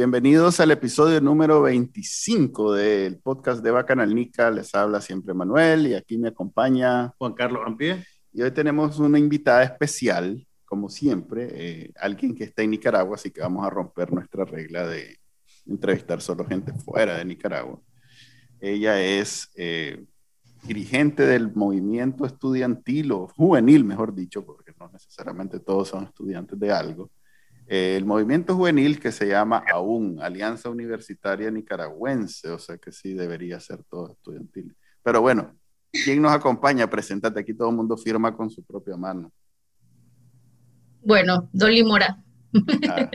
Bienvenidos al episodio número 25 del podcast de Bacanalnica. Les habla siempre Manuel y aquí me acompaña Juan Carlos Ampie. Y hoy tenemos una invitada especial, como siempre, eh, alguien que está en Nicaragua, así que vamos a romper nuestra regla de entrevistar solo gente fuera de Nicaragua. Ella es eh, dirigente del movimiento estudiantil o juvenil, mejor dicho, porque no necesariamente todos son estudiantes de algo eh, el movimiento juvenil que se llama AUN, Alianza Universitaria Nicaragüense, o sea que sí debería ser todo estudiantil. Pero bueno, ¿quién nos acompaña? Preséntate, aquí todo el mundo firma con su propia mano. Bueno, Dolly Mora. Ah,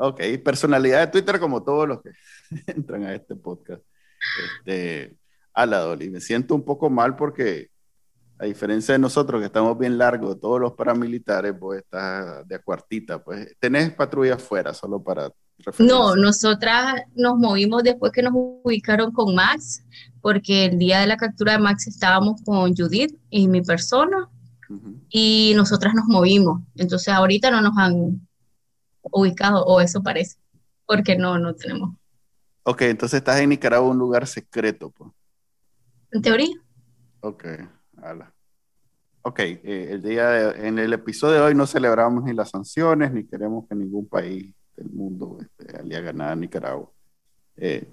ok, personalidad de Twitter como todos los que entran a este podcast. Este, a la Dolly, me siento un poco mal porque a diferencia de nosotros que estamos bien largos, todos los paramilitares, pues estás de acuartita, pues tenés patrulla afuera solo para... No, nosotras nos movimos después que nos ubicaron con Max, porque el día de la captura de Max estábamos con Judith y mi persona, y nosotras nos movimos. Entonces ahorita no nos han ubicado, o eso parece, porque no, no tenemos. Ok, entonces estás en Nicaragua, un lugar secreto, pues. En teoría. Ok. Ok, eh, el día en el episodio de hoy no celebramos ni las sanciones, ni queremos que ningún país del mundo este, le haga nada a Nicaragua. Eh,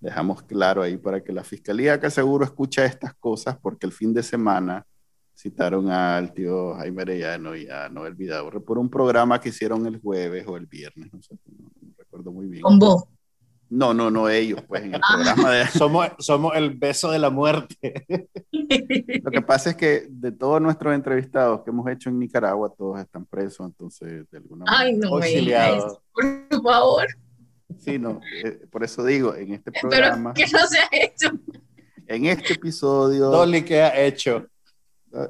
dejamos claro ahí para que la fiscalía que seguro escucha estas cosas, porque el fin de semana citaron al tío Jaime Arellano y a Noel Vidaurre por un programa que hicieron el jueves o el viernes, no sé, no, recuerdo muy bien. Con vos. No, no, no ellos, pues en el ah. programa de... Somos, somos el beso de la muerte. Lo que pasa es que de todos nuestros entrevistados que hemos hecho en Nicaragua, todos están presos, entonces de alguna manera... Ay, no auxiliados. por favor. Sí, no, eh, por eso digo, en este programa... Pero que no se ha hecho. En este episodio... Dolly, ¿qué ha hecho?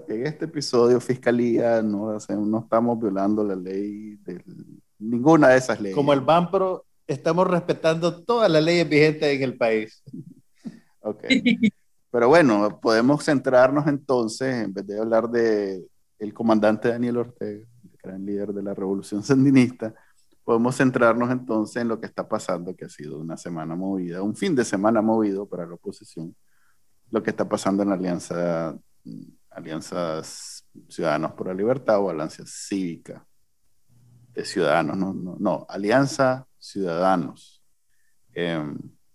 En este episodio, Fiscalía, no, no estamos violando la ley de ninguna de esas leyes. Como el BAMPRO estamos respetando todas las leyes vigentes en el país. Ok. Pero bueno, podemos centrarnos entonces, en vez de hablar de el comandante Daniel Ortega, el gran líder de la revolución sandinista, podemos centrarnos entonces en lo que está pasando, que ha sido una semana movida, un fin de semana movido para la oposición, lo que está pasando en la alianza, alianzas Ciudadanos por la Libertad o Alianza Cívica de Ciudadanos, no, no, no Alianza Ciudadanos. Eh,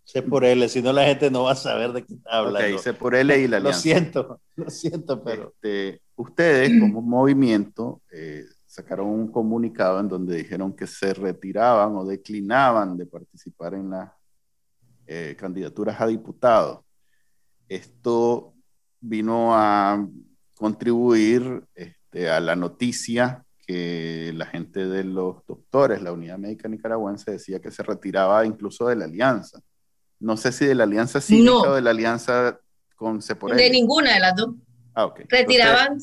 sé por L, si no la gente no va a saber de qué está hablando. Ok, sé por L y la alianza. Lo siento, lo siento, pero... Este, ustedes como movimiento eh, sacaron un comunicado en donde dijeron que se retiraban o declinaban de participar en las eh, candidaturas a diputados. Esto vino a contribuir este, a la noticia la gente de los doctores, la Unidad Médica Nicaragüense, decía que se retiraba incluso de la alianza. No sé si de la alianza cívica o de la alianza con Seporel. De ninguna de las dos. Ah, Retiraban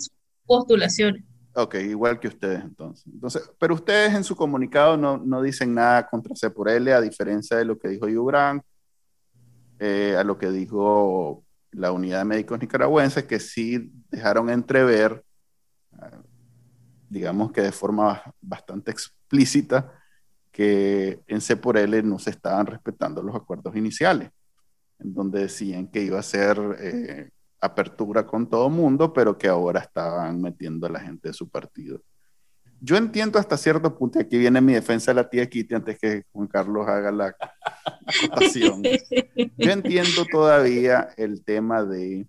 postulaciones. Ok, igual que ustedes entonces. entonces. Pero ustedes en su comunicado no, no dicen nada contra Seporel, a diferencia de lo que dijo Yubran, eh, a lo que dijo la Unidad de Médicos Nicaragüenses, que sí dejaron entrever digamos que de forma bastante explícita, que en C por L no se estaban respetando los acuerdos iniciales, en donde decían que iba a ser eh, apertura con todo mundo, pero que ahora estaban metiendo a la gente de su partido. Yo entiendo hasta cierto punto, y aquí viene mi defensa de la tía Kitty antes que Juan Carlos haga la acotación. Yo entiendo todavía el tema de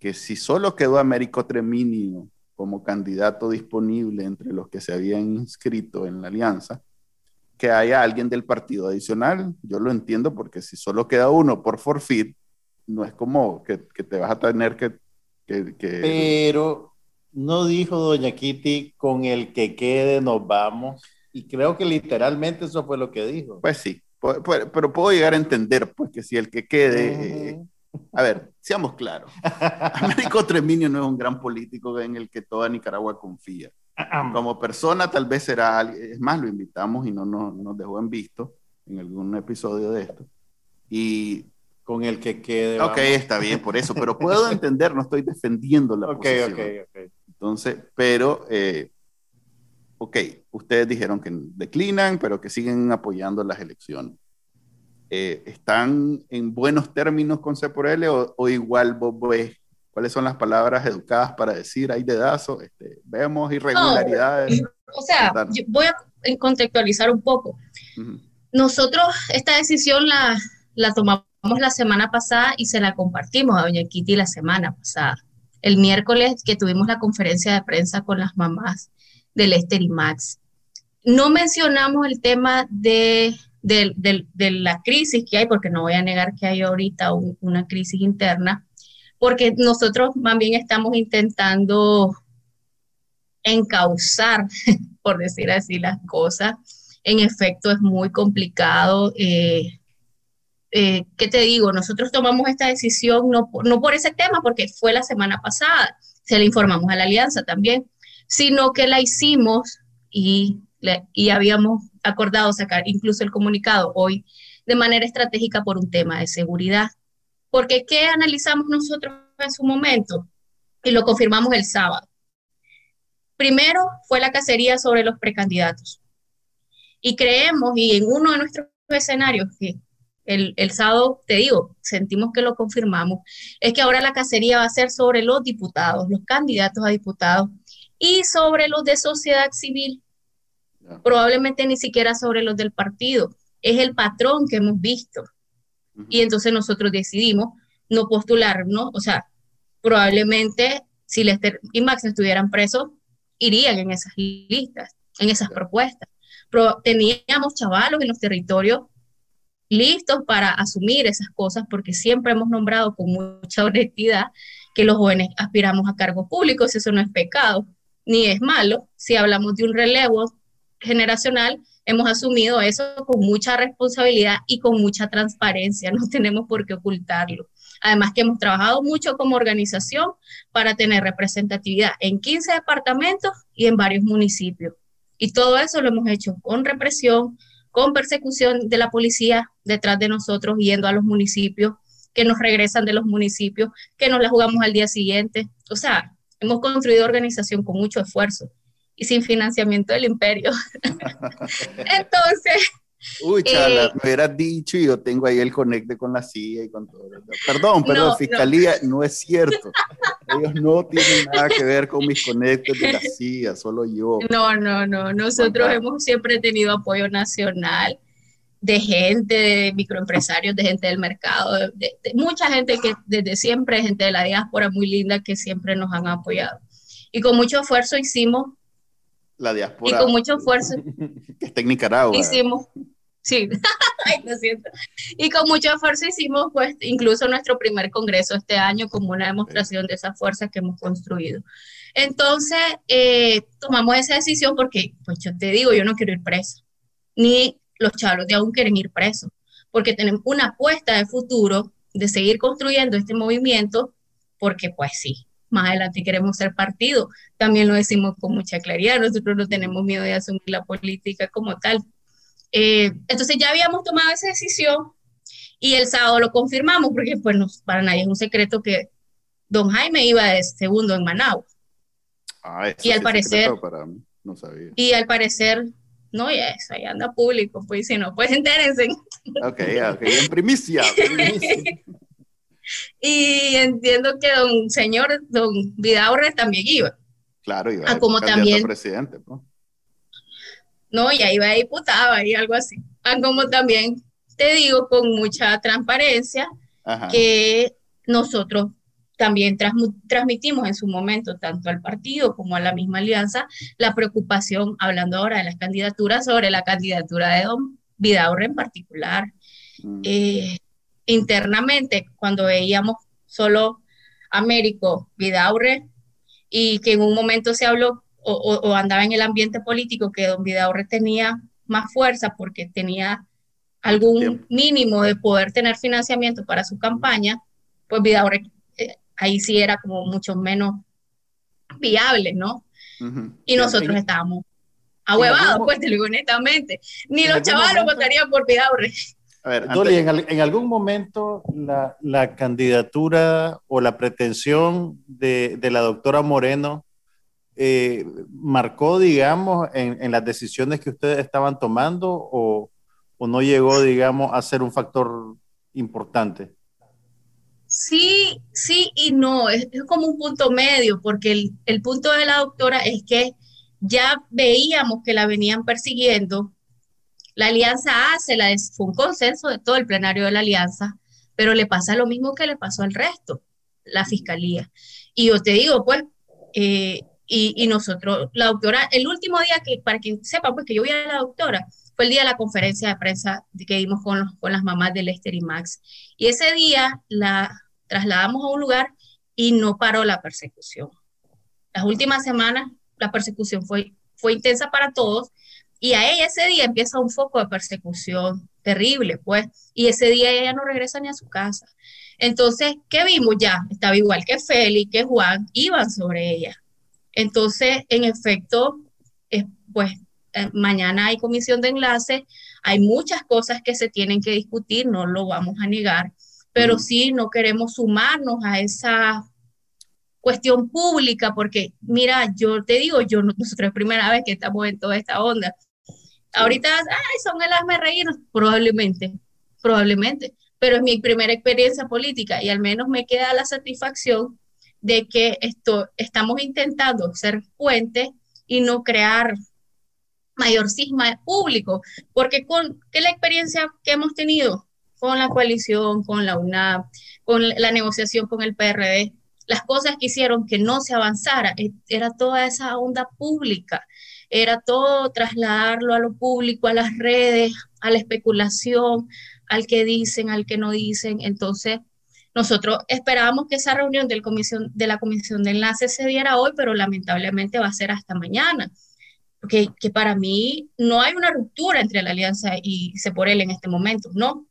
que si solo quedó Américo Treminio como candidato disponible entre los que se habían inscrito en la alianza, que haya alguien del partido adicional. Yo lo entiendo porque si solo queda uno por forfeit, no es como que, te vas a tener que, Pero no dijo doña Kitty, con el que quede nos vamos. Y creo que literalmente eso fue lo que dijo. Pues sí, pero puedo llegar a entender, pues, que si el que quede... Eh, a ver, seamos claros. Américo Treminio no es un gran político en el que toda Nicaragua confía. Como persona tal vez será, es más, lo invitamos y no nos, dejó en visto en algún episodio de esto. Y con el que quede. Ok, está bien por eso, pero puedo entender, no estoy defendiendo la posición. Ok, ok, Entonces, pero eh, ok, ustedes dijeron que declinan, pero que siguen apoyando las elecciones. Eh, ¿Están en buenos términos con C por L o, igual vos ves cuáles son las palabras educadas para decir hay dedazo? Este, vemos irregularidades. o sea, voy a contextualizar un poco. Nosotros esta decisión la, la tomamos la semana pasada y se la compartimos a doña Kitty la semana pasada. El miércoles que tuvimos la conferencia de prensa con las mamás de Lester y Max. No mencionamos el tema de, la crisis que hay, porque no voy a negar que hay ahorita una crisis interna, porque nosotros más bien estamos intentando encauzar, por decir así, las cosas. En efecto, es muy complicado. Eh, eh, ¿Qué te digo? Nosotros tomamos esta decisión no, no por ese tema, porque fue la semana pasada. Se le informamos a la alianza también sino que la hicimos y, y habíamos acordado sacar incluso el comunicado hoy de manera estratégica por un tema de seguridad. Porque ¿qué analizamos nosotros en su momento? Y lo confirmamos el sábado. Primero fue la cacería sobre los precandidatos. Y creemos, y en uno de nuestros escenarios, que el, el, sábado, te digo, sentimos que lo confirmamos, es que ahora la cacería va a ser sobre los diputados, los candidatos a diputados, y sobre los de sociedad civil, probablemente ni siquiera sobre los del partido. Es el patrón que hemos visto. Y entonces nosotros decidimos no postularnos, o sea, probablemente si Lester y Max estuvieran presos, irían en esas listas, en esas propuestas. Pero teníamos chavalos en los territorios listos para asumir esas cosas porque siempre hemos nombrado con mucha honestidad que los jóvenes aspiramos a cargos públicos, eso no es pecado ni es malo. Si hablamos de un relevo generacional, hemos asumido eso con mucha responsabilidad y con mucha transparencia, no tenemos por qué ocultarlo. Además que hemos trabajado mucho como organización para tener representatividad en 15 departamentos y en varios municipios. Y todo eso lo hemos hecho con represión, con persecución de la policía detrás de nosotros, yendo a los municipios, que nos regresan de los municipios, que nos la jugamos al día siguiente. O sea, Hemos construido organización con mucho esfuerzo y sin financiamiento del imperio. Entonces... Uy, chala, eh, me hubieras dicho y yo tengo ahí el conecte con la CIA y con todo. Perdón, pero Fiscalía no. es cierto. Ellos no tienen nada que ver con mis conectes de la CIA, solo yo. No, no, no. Nosotros hemos siempre tenido apoyo nacional de gente, de microempresarios, de gente del mercado, de, mucha gente que desde siempre, gente de la diáspora muy linda que siempre nos han apoyado. Y con mucho esfuerzo hicimos... La diáspora. Y con mucho esfuerzo... que está en Nicaragua. Hicimos... Sí, lo siento. Y con mucho esfuerzo hicimos pues incluso nuestro primer congreso este año como una demostración de esa fuerza que hemos construido. Entonces, eh, tomamos esa decisión porque, pues yo te digo, yo no quiero ir preso, ni los chavos de aún quieren ir presos, porque tenemos una apuesta de futuro de seguir construyendo este movimiento, porque pues sí, más adelante queremos ser partido. También lo decimos con mucha claridad, nosotros no tenemos miedo de asumir la política como tal. Eh, entonces ya habíamos tomado esa decisión y el sábado lo confirmamos, porque pues para nadie es un secreto que don Jaime iba de segundo en Managua. Ah, y al parecer, para mí. No sabía. Y al parecer no, ya eso, ahí anda público, pues si no, pues entérense. Ok, ok, en primicia. y entiendo que don señor, don Vidaurre también iba. Claro, iba a ah, como también presidente, pues. No, ya iba a diputado y algo así. Ah, como también te digo con mucha transparencia que nosotros también transmitimos en su momento, tanto al partido como a la misma alianza, la preocupación, hablando ahora de las candidaturas, sobre la candidatura de don Vidaurre en particular. Mm. Eh, internamente, cuando veíamos solo Américo Vidaurre y que en un momento se habló o, o, andaba en el ambiente político que don Vidaurre tenía más fuerza porque tenía algún mínimo de poder tener financiamiento para su campaña, pues Vidaurre eh, ahí sí era como mucho menos viable, ¿no? Y nosotros estábamos ahuevados, pues te digo honestamente. Ni los chavalos votarían por Vidaurre. A ver, Dolly, en, algún momento la, la, candidatura o la pretensión de, de la doctora Moreno eh, marcó, digamos, en, en, las decisiones que ustedes estaban tomando o, o, no llegó, digamos, a ser un factor importante? Sí, sí y no, es, es como un punto medio, porque el, el, punto de la doctora es que ya veíamos que la venían persiguiendo. La alianza hace, la, fue un consenso de todo el plenario de la alianza, pero le pasa lo mismo que le pasó al resto, la fiscalía. Y yo te digo, pues, eh, y, nosotros, la doctora, el último día que, para quien sepa, pues que yo vi a la doctora, fue el día de la conferencia de prensa que dimos con, con las mamás de Lester y Max. Y ese día la trasladamos a un lugar y no paró la persecución. Las últimas semanas la persecución fue, fue intensa para todos y a ella ese día empieza un foco de persecución terrible, pues, y ese día ella no regresa ni a su casa. Entonces, ¿qué vimos ya? Estaba igual que Félix, que Juan, iban sobre ella. Entonces, en efecto, pues eh, mañana hay comisión de enlace, hay muchas cosas que se tienen que discutir, no lo vamos a negar, pero sí no queremos sumarnos a esa cuestión pública, porque mira, yo te digo, yo nosotros es primera vez que estamos en toda esta onda. Ahorita, ay, son el asme reír, probablemente, probablemente, pero es mi primera experiencia política y al menos me queda la satisfacción de que esto, estamos intentando ser puente y no crear mayor cisma público, porque con que la experiencia que hemos tenido con la coalición, con la UNAP, con la negociación con el PRD, las cosas que hicieron que no se avanzara, e, era toda esa onda pública, era todo trasladarlo a lo público, a las redes, a la especulación, al que dicen, al que no dicen. Entonces, nosotros esperábamos que esa reunión del comisión, de la comisión de enlace se diera hoy, pero lamentablemente va a ser hasta mañana. Porque que para mí no hay una ruptura entre la alianza y él en este momento, no.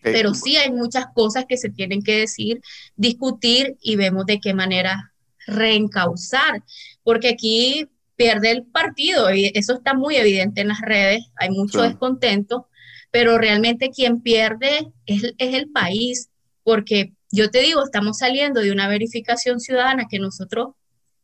Pero sí hay muchas cosas que se tienen que decir, discutir y vemos de qué manera reencauzar, porque aquí pierde el partido y eso está muy evidente en las redes, hay mucho descontento, pero realmente quien pierde es, es el país porque yo te digo, estamos saliendo de una verificación ciudadana que nosotros,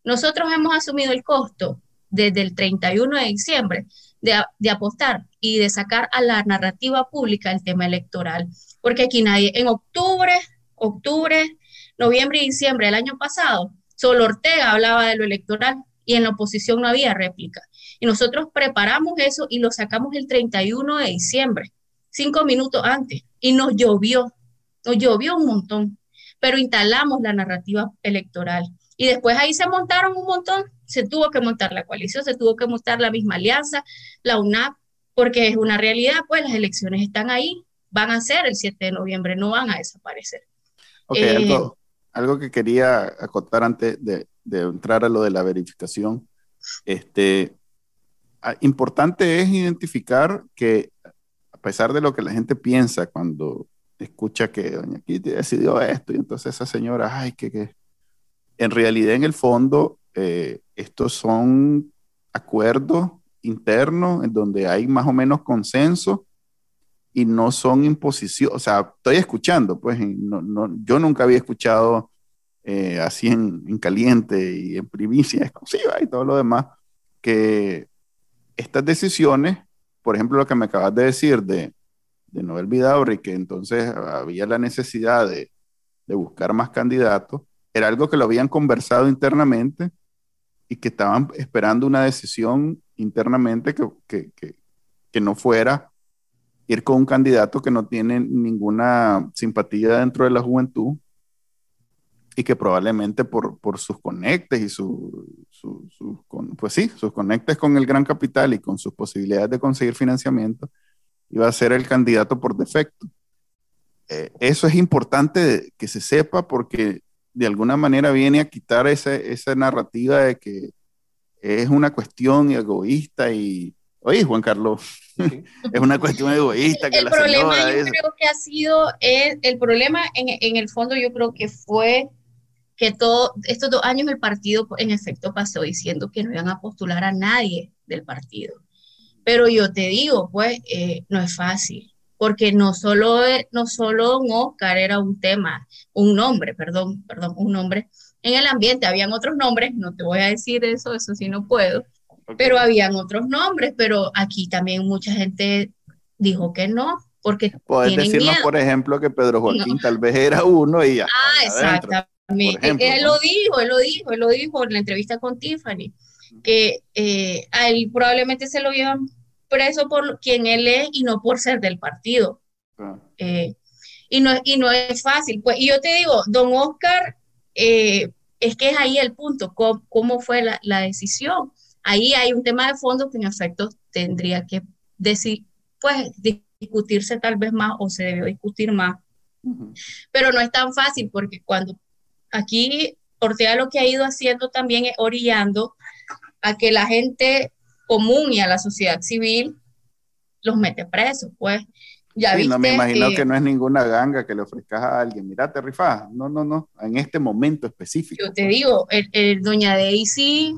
nosotros hemos asumido el costo desde el 31 de diciembre de, de, apostar y de sacar a la narrativa pública el tema electoral. Porque aquí nadie, en octubre, octubre, noviembre y diciembre del año pasado, solo Ortega hablaba de lo electoral y en la oposición no había réplica. Y nosotros preparamos eso y lo sacamos el 31 de diciembre, cinco minutos antes, y nos llovió nos llovió un montón, pero instalamos la narrativa electoral. Y después ahí se montaron un montón, se tuvo que montar la coalición, se tuvo que montar la misma alianza, la UNAP, porque es una realidad, pues las elecciones están ahí, van a ser el 7 de noviembre, no van a desaparecer. Ok, eh, algo, que quería acotar antes de, de, entrar a lo de la verificación. Este, ah, importante es identificar que a pesar de lo que la gente piensa cuando escucha que doña Kitty decidió esto y entonces esa señora, ay, que, que. En realidad, en el fondo, eh, estos son acuerdos internos en donde hay más o menos consenso y no son imposición, o sea, estoy escuchando, pues no, no, yo nunca había escuchado eh, así en, en, caliente y en primicia exclusiva y todo lo demás, que estas decisiones, por ejemplo, lo que me acabas de decir de de Noel Vidaurri, que entonces había la necesidad de, buscar más candidatos, era algo que lo habían conversado internamente y que estaban esperando una decisión internamente que, que, no fuera ir con un candidato que no tiene ninguna simpatía dentro de la juventud y que probablemente por, sus conectes y su, pues sí, sus conectes con el gran capital y con sus posibilidades de conseguir financiamiento, iba a ser el candidato por defecto. Eh, eso es importante que se sepa porque de alguna manera viene a quitar esa, esa narrativa de que es una cuestión egoísta y Oye, Juan Carlos, es una cuestión egoísta que el problema yo creo que ha sido, el, el problema en, en, el fondo yo creo que fue que todo, estos dos años el partido en efecto pasó diciendo que no iban a postular a nadie del partido. Pero yo te digo, pues, eh, no es fácil, porque no solo, no solo Don Oscar era un tema, un nombre, perdón, perdón, un nombre en el ambiente, habían otros nombres, no te voy a decir eso, eso sí no puedo, pero habían otros nombres, pero aquí también mucha gente dijo que no, porque Puedes decirnos, por ejemplo, que Pedro Joaquín tal vez era uno y ya. Ah, exactamente. Él lo dijo, él lo dijo, él lo dijo en la entrevista con Tiffany, que eh, a él probablemente se lo llevan preso por quien él es y no por ser del partido. Ah. Eh, y, no, y no es fácil. Pues, y yo te digo, don Oscar, eh, es que es ahí el punto, cómo, fue la, la decisión ahí hay un tema de fondo que en efecto tendría que decir, pues, discutirse tal vez más o se debió discutir más. Pero no es tan fácil porque cuando aquí Ortega lo que ha ido haciendo también es orillando a que la gente común y a la sociedad civil los mete presos, pues. Ya no me imagino que, no es ninguna ganga que le ofrezcas a alguien, mira, te rifas. No, no, no, en este momento específico. Yo te digo, el, el doña Daisy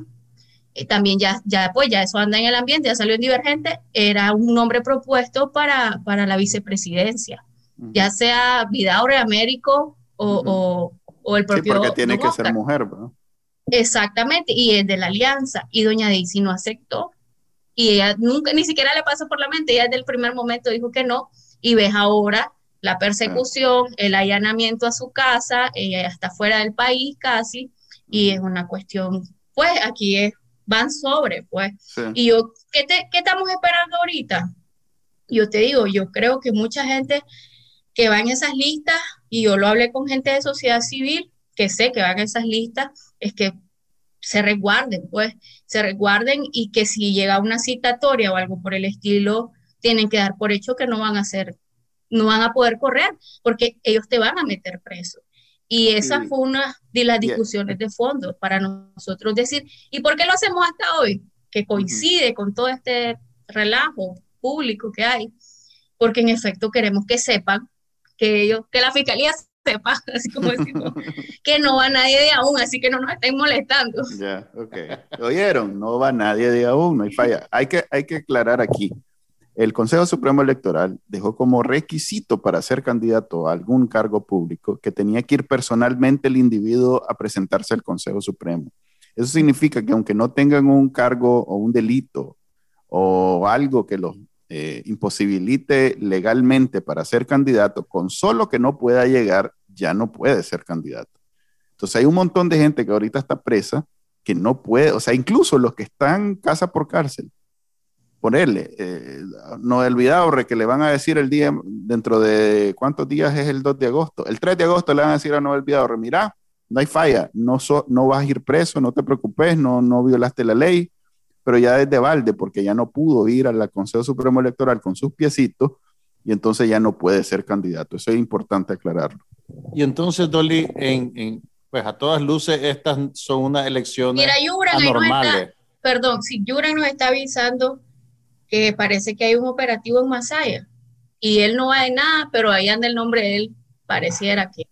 eh, también ya, ya, pues ya eso anda en el ambiente, ya salió en Divergente, era un nombre propuesto para, para la vicepresidencia, ya sea Vidaure Américo o, o, el propio. Sí, porque tiene que ser mujer, ¿no? Exactamente, y es de la alianza, y doña Daisy no aceptó, y ella nunca, ni siquiera le pasó por la mente, ella desde el primer momento dijo que no, y ves ahora la persecución, el allanamiento a su casa, ella ya está fuera del país casi, y es una cuestión, pues aquí es van sobre, pues. Y yo, ¿qué, ¿qué estamos esperando ahorita? Yo te digo, yo creo que mucha gente que va en esas listas, y yo lo hablé con gente de sociedad civil, que sé que van en esas listas, es que se resguarden, pues, se resguarden y que si llega una citatoria o algo por el estilo, tienen que dar por hecho que no van a ser, no van a poder correr, porque ellos te van a meter preso. Y esa fue una de las discusiones de fondo para nosotros decir, ¿y por qué lo hacemos hasta hoy? Que coincide con todo este relajo público que hay, porque en efecto queremos que sepan que ellos, que la fiscalía sepa, así como decimos, que no va nadie de aún, así que no nos estén molestando. Ya, ok. ¿Oyeron? No va nadie de aún, no hay falla. Hay que, hay que aclarar aquí el Consejo Supremo Electoral dejó como requisito para ser candidato a algún cargo público que tenía que ir personalmente el individuo a presentarse al Consejo Supremo. Eso significa que aunque no tengan un cargo o un delito o algo que los eh, imposibilite legalmente para ser candidato, con solo que no pueda llegar, ya no puede ser candidato. Entonces hay un montón de gente que ahorita está presa que no puede, o sea, incluso los que están casa por cárcel, ponerle, eh, no he olvidado que le van a decir el día, dentro de cuántos días es el 2 de agosto. El 3 de agosto le van a decir a Noel Vidaurre, mira, no hay falla, no, no vas a ir preso, no te preocupes, no, no violaste la ley, pero ya desde balde, porque ya no pudo ir al Consejo Supremo Electoral con sus piecitos y entonces ya no puede ser candidato. Eso es importante aclararlo. Y entonces, Dolly, en, pues a todas luces, estas son unas elecciones Mira, anormales. perdón, si Yura nos está avisando que parece que hay un operativo en Masaya y él no va de nada, pero ahí anda el nombre de él, pareciera que.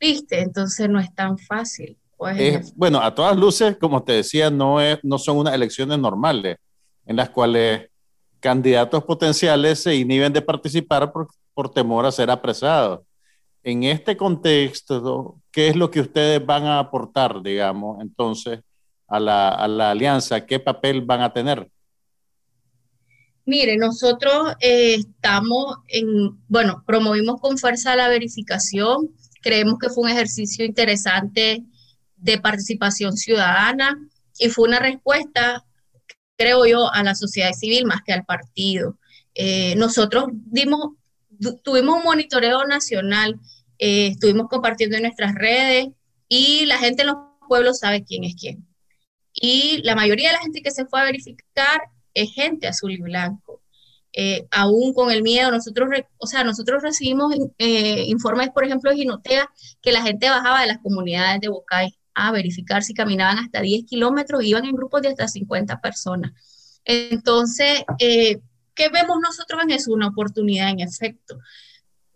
¿Viste? Entonces no es tan fácil. Pues, bueno, a todas luces, como te decía, no, es, no son unas elecciones normales en las cuales candidatos potenciales se inhiben de participar por, por temor a ser apresados. En este contexto, ¿qué es lo que ustedes van a aportar, digamos, entonces, a la, a la alianza? ¿Qué papel van a tener? Mire, nosotros eh, estamos en, bueno, promovimos con fuerza la verificación, creemos que fue un ejercicio interesante de participación ciudadana y fue una respuesta, creo yo, a la sociedad civil más que al partido. Eh, nosotros dimos, tuvimos un monitoreo nacional, eh, estuvimos compartiendo en nuestras redes y la gente en los pueblos sabe quién es quién. Y la mayoría de la gente que se fue a verificar es gente azul y blanco. Eh, aún con el miedo, nosotros, o sea, nosotros recibimos eh, informes, por ejemplo, de Ginotea, que la gente bajaba de las comunidades de Bocay a verificar si caminaban hasta 10 kilómetros, iban en grupos de hasta 50 personas. Entonces, eh, ¿qué vemos nosotros en eso? Una oportunidad en efecto.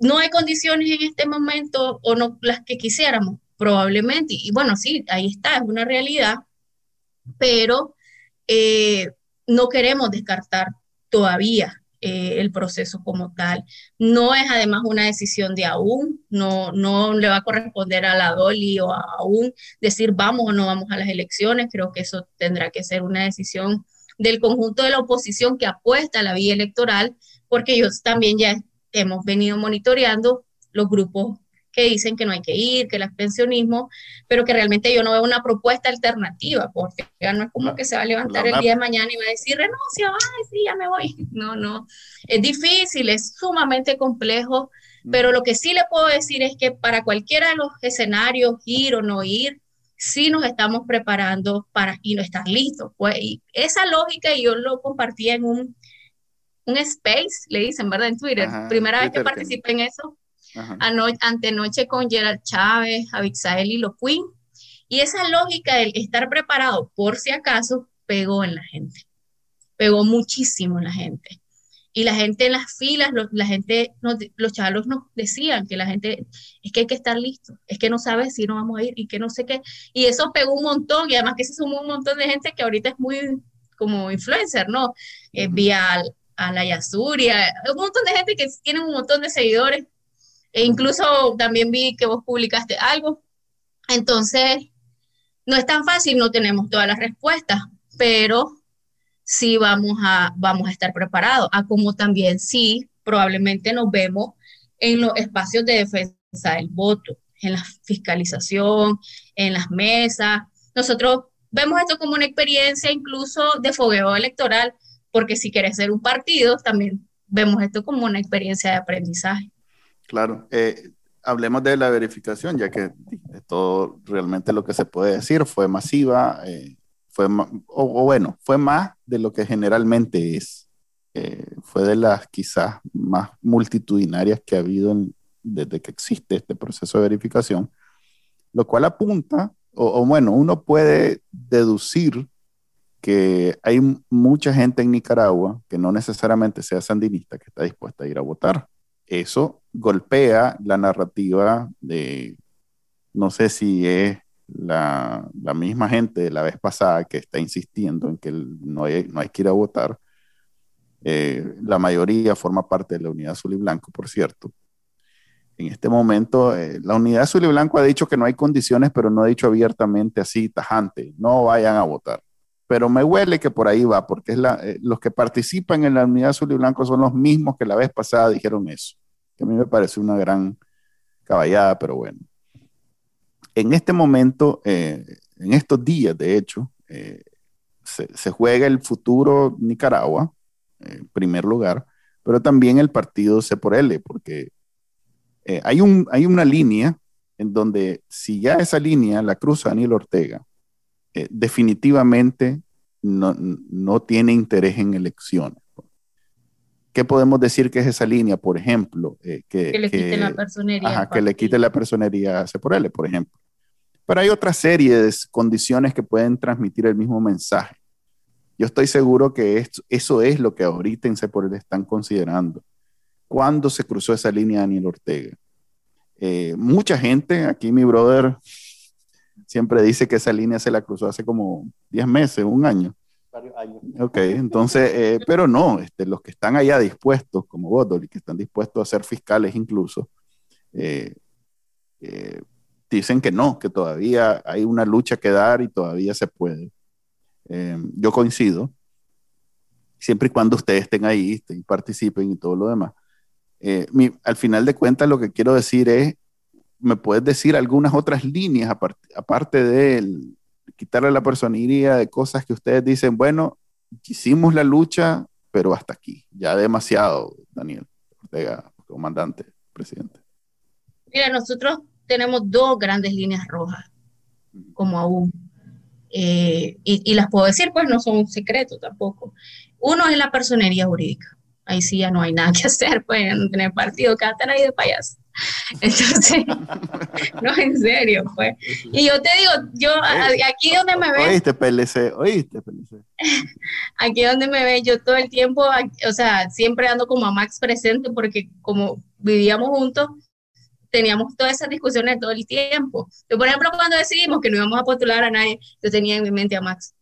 No hay condiciones en este momento o no las que quisiéramos, probablemente. Y bueno, sí, ahí está, es una realidad, pero eh, no queremos descartar todavía eh, el proceso como tal. No es además una decisión de aún, no, no le va a corresponder a la DOLI o a aún decir vamos o no vamos a las elecciones, creo que eso tendrá que ser una decisión del conjunto de la oposición que apuesta a la vía electoral, porque ellos también ya hemos venido monitoreando los grupos que dicen que no hay que ir, que el abstencionismo, pero que realmente yo no veo una propuesta alternativa, porque ya no es como que se va a levantar el día de mañana y va a decir renuncio, ay, sí, ya me voy. No, no, es difícil, es sumamente complejo, pero lo que sí le puedo decir es que para cualquiera de los escenarios, ir o no ir, sí nos estamos preparando para y no estar listos. Pues, y esa lógica yo lo compartía en un, un space, le dicen, ¿verdad? En Twitter. Primera vez que participé en eso antenoche con Gerald Chávez, Abixael y los Queen. Y esa lógica del estar preparado por si acaso pegó en la gente. Pegó muchísimo en la gente. Y la gente en las filas, la gente, los chavalos nos decían que la gente, es que hay que estar listo, es que no sabes si no vamos a ir y que no sé qué. Y eso pegó un montón, y además que se sumó un montón de gente que ahorita es muy como influencer, ¿no? Eh, vía a la Yasuria, un montón de gente que tiene un montón de seguidores e incluso también vi que vos publicaste algo. Entonces, no es tan fácil, no tenemos todas las respuestas, pero sí vamos a, vamos a estar preparados, a como también sí probablemente nos vemos en los espacios de defensa del voto, en la fiscalización, en las mesas. Nosotros vemos esto como una experiencia incluso de fogueo electoral, porque si quieres ser un partido, también vemos esto como una experiencia de aprendizaje. Claro. Eh, hablemos de la verificación, ya que todo realmente lo que se puede decir fue masiva, eh, fue o, bueno, fue más de lo que generalmente es. Eh, fue de las quizás más multitudinarias que ha habido desde que existe este proceso de verificación, lo cual apunta, o, o bueno, uno puede deducir que hay mucha gente en Nicaragua que no necesariamente sea sandinista que está dispuesta a ir a votar. Eso golpea la narrativa de, no sé si es la, misma gente de la vez pasada que está insistiendo en que no hay, no hay que ir a votar. Eh, la mayoría forma parte de la Unidad Azul y Blanco, por cierto. En este momento, eh, la Unidad Azul y Blanco ha dicho que no hay condiciones, pero no ha dicho abiertamente así, tajante, no vayan a votar. Pero me huele que por ahí va, porque es eh, los que participan en la Unidad Azul y Blanco son los mismos que la vez pasada dijeron eso que a mí me parece una gran caballada, pero bueno. En este momento, eh, en estos días, de hecho, eh, se, juega el futuro Nicaragua, en primer lugar, pero también el partido C por L, porque hay, un, hay una línea en donde si ya esa línea la cruza Daniel Ortega, definitivamente no, no tiene interés en elecciones. ¿Qué podemos decir que es esa línea, por ejemplo? Eh, que, le quite la personería. Ajá, que le quite la personería a C por ejemplo. Pero hay otra serie de condiciones que pueden transmitir el mismo mensaje. Yo estoy seguro que eso es lo que ahorita en C por L están considerando. ¿Cuándo se cruzó esa línea Daniel Ortega? Eh, mucha gente, aquí mi brother siempre dice que esa línea se la cruzó hace como 10 meses, un año años. Ok, entonces, eh, pero no, este, los que están allá dispuestos, como y que están dispuestos a ser fiscales incluso, eh, eh, dicen que no, que todavía hay una lucha que dar y todavía se puede. yo coincido, siempre y cuando ustedes estén ahí y participen y todo lo demás. al final de cuentas, lo que quiero decir es, ¿me puedes decir algunas otras líneas aparte, del quitarle la personería de cosas que ustedes dicen, bueno, hicimos la lucha, pero hasta aquí, ya demasiado, Daniel Ortega, comandante, presidente. Mira, nosotros tenemos dos grandes líneas rojas, como aún. Eh, y, las puedo decir, pues no son un secreto tampoco. Uno es la personería jurídica. Ahí sí ya no hay nada que hacer, pues no tener partido, que estar ahí de payaso. Entonces, no, en serio, pues. Y yo te digo, yo aquí donde me ves. Oíste, PLC, oíste, PLC. Aquí donde me ves, yo todo el tiempo, o sea, siempre ando como a Max presente porque como vivíamos juntos, teníamos todas esas discusiones todo el tiempo. Yo, por ejemplo, cuando decidimos que no íbamos a postular a nadie, yo tenía en mi mente a Max.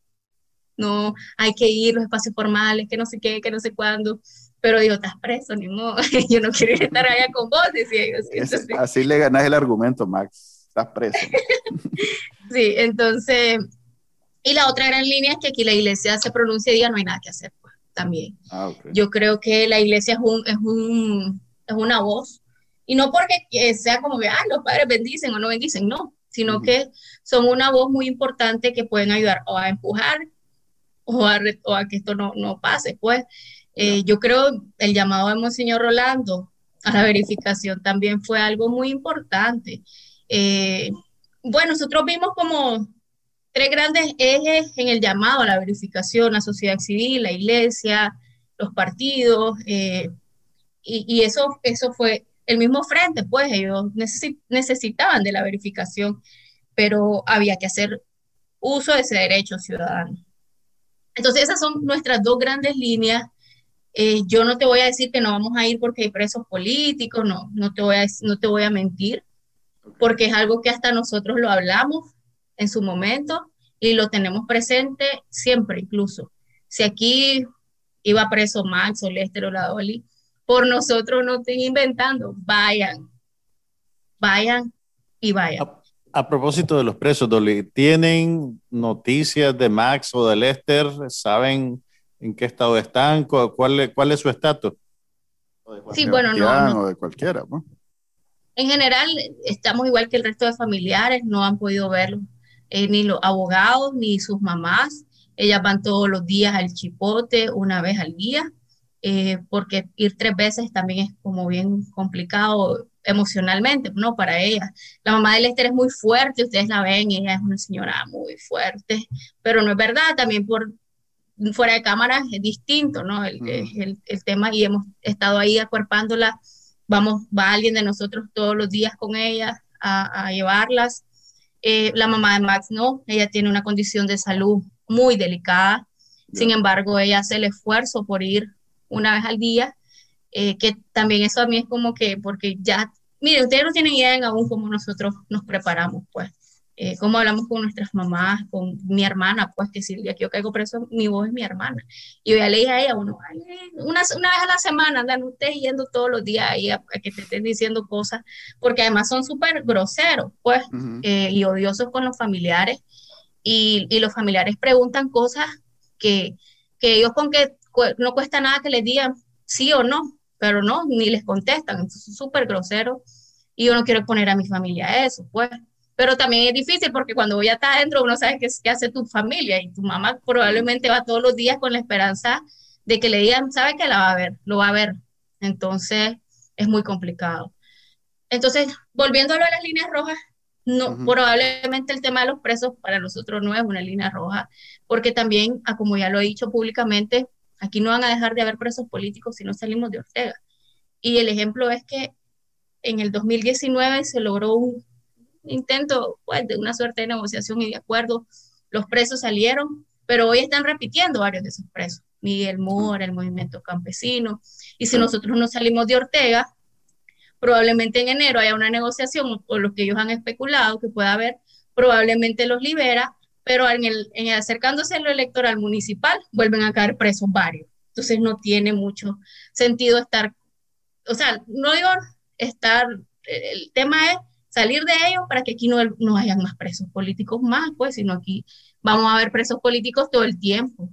No, hay que ir, los espacios formales, que no sé qué, que no sé cuándo. Pero digo, estás preso, ni modo. yo no quiero estar allá con vos, decía yo. así le ganas el argumento, Max. Estás preso. sí, entonces. Y la otra gran línea es que aquí la iglesia se pronuncia y diga no hay nada que hacer, pues, también. Ah, yo creo que la iglesia es, un, es, un, es una voz y no porque sea como que, ah, los padres bendicen o no bendicen, no, sino que son una voz muy importante que pueden ayudar o a empujar o a, o a que esto no, no pase. Pues eh, yo creo el llamado de Monseñor Rolando a la verificación también fue algo muy importante. Eh, bueno, nosotros vimos como tres grandes ejes en el llamado a la verificación, la sociedad civil, la iglesia, los partidos, eh, y, y, eso, eso fue el mismo frente, pues ellos necesitaban de la verificación, pero había que hacer uso de ese derecho ciudadano. Entonces esas son nuestras dos grandes líneas. Eh, yo no te voy a decir que no vamos a ir porque hay presos políticos, no, no te voy a, no te voy a mentir, porque es algo que hasta nosotros lo hablamos en su momento y lo tenemos presente siempre incluso. Si aquí iba preso Max o Lester o la Dolly, por nosotros no estén inventando, vayan, vayan y vayan. A, propósito de los presos, Dolly, ¿tienen noticias de Max o de Lester? ¿Saben en qué estado están? ¿Cuál, cuál es su estatus? Sí, bueno, no, O de cualquiera, En general, estamos igual que el resto de familiares, no han podido verlo, eh, ni los abogados, ni sus mamás. Ellas van todos los días al chipote, una vez al día. Eh, porque ir tres veces también es como bien complicado emocionalmente, ¿no? Para ella. La mamá de Lester es muy fuerte, ustedes la ven, ella es una señora muy fuerte, pero no es verdad, también por fuera de cámara es distinto, ¿no? El, el, el tema y hemos estado ahí acuerpándola, vamos, va alguien de nosotros todos los días con ella a, a llevarlas. Eh, la mamá de Max no, ella tiene una condición de salud muy delicada, sin embargo, ella hace el esfuerzo por ir una vez al día, eh, que también eso a mí es como que, porque ya, mire, ustedes no tienen idea aún cómo nosotros nos preparamos, pues, eh, cómo hablamos con nuestras mamás, con mi hermana, pues, que si el día que yo caigo preso, mi voz es mi hermana. Y yo ya le dije a ella, una, una vez a la semana andan ustedes yendo todos los días ahí a, que te estén diciendo cosas, porque además son súper groseros, pues, eh, y odiosos con los familiares. Y, y los familiares preguntan cosas que, que ellos con que no cuesta nada que les digan sí o no, pero no, ni les contestan, es súper grosero y yo no quiero poner a mi familia a eso, pues. Pero también es difícil porque cuando voy a estar adentro uno sabe qué, qué hace tu familia y tu mamá probablemente va todos los días con la esperanza de que le digan, sabe que la va a ver, lo va a ver. Entonces es muy complicado. Entonces, volviendo a lo de las líneas rojas, no, probablemente el tema de los presos para nosotros no es una línea roja, porque también, ah, como ya lo he dicho públicamente, Aquí no van a dejar de haber presos políticos si no salimos de Ortega. Y el ejemplo es que en el 2019 se logró un intento pues, de una suerte de negociación y de acuerdo. Los presos salieron, pero hoy están repitiendo varios de esos presos. Miguel Mora, el movimiento campesino. Y si nosotros no salimos de Ortega, probablemente en enero haya una negociación o lo que ellos han especulado que pueda haber, probablemente los libera pero en el, acercándose a lo electoral municipal vuelven a caer presos varios. Entonces no tiene mucho sentido estar, o sea, no digo estar, el tema es salir de ellos para que aquí no, no hayan más presos políticos más, pues, sino aquí vamos a ver presos políticos todo el tiempo.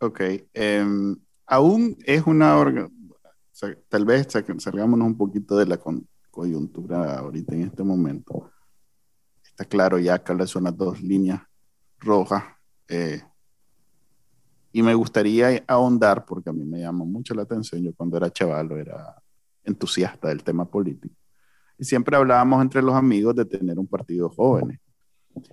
Ok, em, aún es una, tal vez salgámonos un poquito de la coyuntura ahorita en este momento está claro ya cuáles son las dos líneas rojas. Eh, y me gustaría ahondar, porque a mí me llama mucho la atención, yo cuando era chaval era entusiasta del tema político, y siempre hablábamos entre los amigos de tener un partido jóvenes,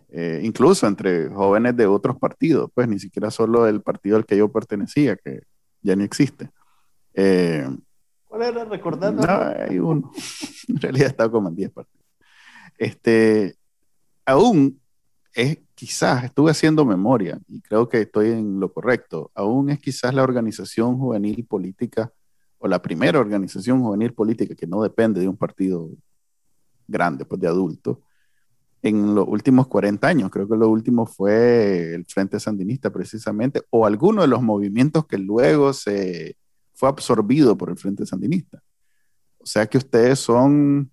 eh, incluso entre jóvenes de otros partidos, pues ni siquiera solo del partido al que yo pertenecía, que ya ni existe. Eh, ¿Cuál era? Recordando. No, hay uno. En realidad estaba como en 10 partidos. Este, aún es quizás, estuve haciendo memoria y creo que estoy en lo correcto, aún es quizás la organización juvenil política o la primera organización juvenil política que no depende de un partido grande, pues de adultos, en los últimos 40 años. Creo que lo último fue el Frente Sandinista precisamente, o alguno de los movimientos que luego se fue absorbido por el Frente Sandinista. O sea que ustedes son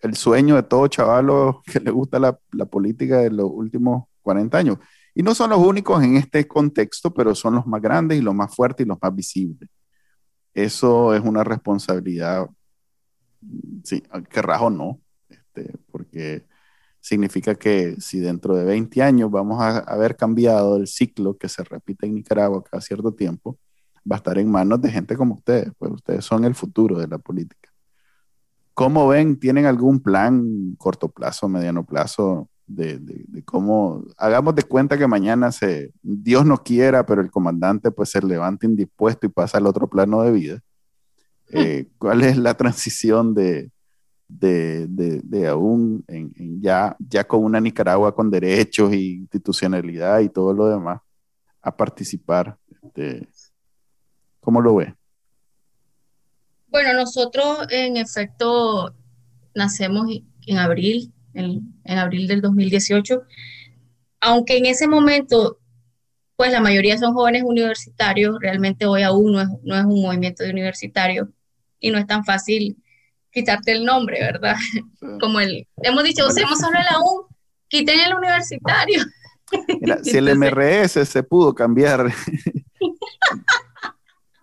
el sueño de todo chavalo que le gusta la, política de los últimos 40 años. Y no son los únicos en este contexto, pero son los más grandes y los más fuertes y los más visibles. Eso es una responsabilidad, sí, que rajo no, este, porque significa que si dentro de 20 años vamos a haber cambiado el ciclo que se repite en Nicaragua cada cierto tiempo, va a estar en manos de gente como ustedes, pues ustedes son el futuro de la política. ¿Cómo ven? ¿Tienen algún plan corto plazo, mediano plazo de, cómo, hagamos de cuenta que mañana se, Dios no quiera, pero el comandante pues se levanta indispuesto y pasa al otro plano de vida? Eh, ¿Cuál es la transición de, de, aún en, ya, ya con una Nicaragua con derechos y institucionalidad y todo lo demás a participar? Este, ¿Cómo lo ve? Bueno, nosotros en efecto nacemos en abril, en, abril del 2018, aunque en ese momento, pues la mayoría son jóvenes universitarios, realmente hoy aún no es, no es un movimiento de universitario y no es tan fácil quitarte el nombre, ¿verdad? Como el, hemos dicho, usemos solo el aún, quiten el universitario. si el MRS se pudo cambiar.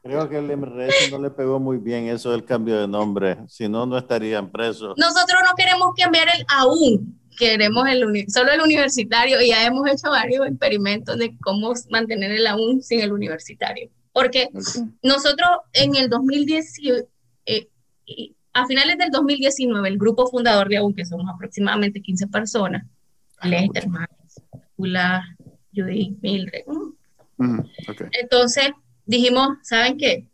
Creo que el MRS no le pegó muy bien eso del cambio de nombre, si no, no estarían presos. Nosotros no queremos cambiar el aún, queremos el solo el universitario y ya hemos hecho varios experimentos de cómo mantener el aún sin el universitario. Porque nosotros en el 2010, eh, a finales del 2019, el grupo fundador de AUN, que somos aproximadamente 15 personas, ah, Lester, Max, Ula, Judy, Mildred. Mm. Entonces dijimos, ¿saben qué?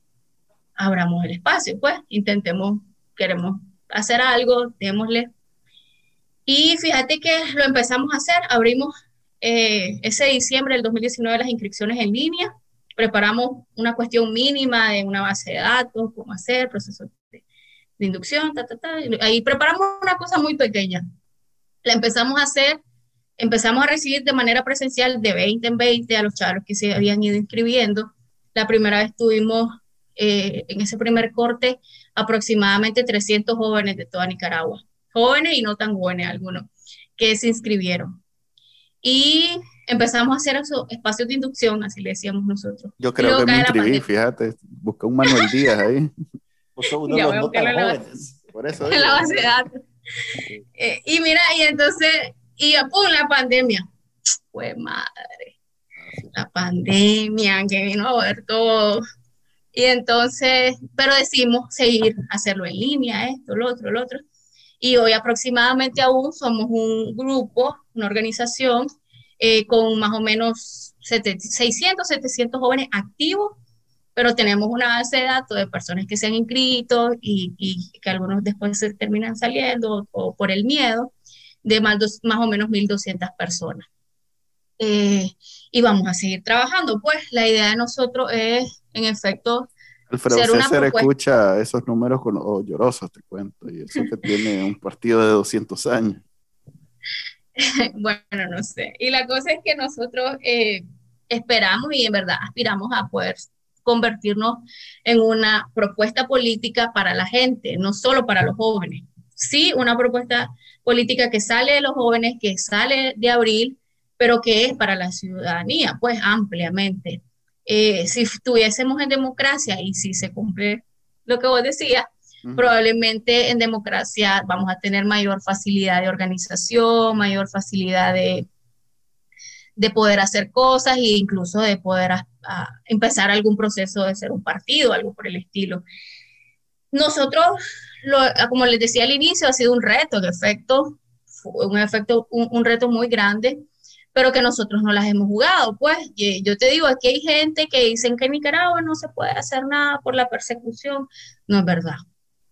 Abramos el espacio, pues, intentemos, queremos hacer algo, démosle. Y fíjate que lo empezamos a hacer, abrimos eh, ese diciembre del 2019 las inscripciones en línea, preparamos una cuestión mínima de una base de datos, cómo hacer, proceso de inducción, ta, ta, ta. Ahí preparamos una cosa muy pequeña. La empezamos a hacer, empezamos a recibir de manera presencial de 20 en 20 a los chavos que se habían ido inscribiendo. La primera vez tuvimos eh, en ese primer corte aproximadamente 300 jóvenes de toda Nicaragua, jóvenes y no tan jóvenes algunos, que se inscribieron. Y empezamos a hacer esos espacios de inducción, así le decíamos nosotros. Yo creo que me inscribí, fíjate, busqué un Manuel Díaz ahí. voy a la, Por eso en la base de datos. Eh, y mira, y entonces, y pum, la pandemia. Fue madre. La pandemia que vino a ver todo. Y entonces, pero decimos seguir, hacerlo en línea, esto, lo otro, lo otro. Y hoy aproximadamente aún somos un grupo, una organización eh, con más o menos 600, 700 jóvenes activos pero tenemos una base de datos de personas que se han inscrito y, y que algunos después se terminan saliendo o, por el miedo, de más, más o menos 1.200 personas. Eh, y vamos a seguir trabajando. Pues la idea de nosotros es, en efecto, Alfredo ser César escucha esos números con, oh, llorosos, te cuento, y eso que tiene un partido de 200 años. bueno, no sé. Y la cosa es que nosotros eh, esperamos y en verdad aspiramos a poder convertirnos en una propuesta política para la gente, no solo para los jóvenes. Sí, una propuesta política que sale de los jóvenes, que sale de abril, pero que es para la ciudadanía, pues ampliamente. Eh, si estuviésemos en democracia y si se cumple lo que vos decías, probablemente en democracia vamos a tener mayor facilidad de organización, mayor facilidad de, de poder hacer cosas e incluso de poder empezar algún proceso de ser un partido, algo por el estilo. Nosotros, como les decía al inicio, ha sido un reto, de efecto, un efecto, un, reto muy grande, pero que nosotros no las hemos jugado. Pues yo te digo, aquí hay gente que dicen que en Nicaragua no se puede hacer nada por la persecución. No es verdad,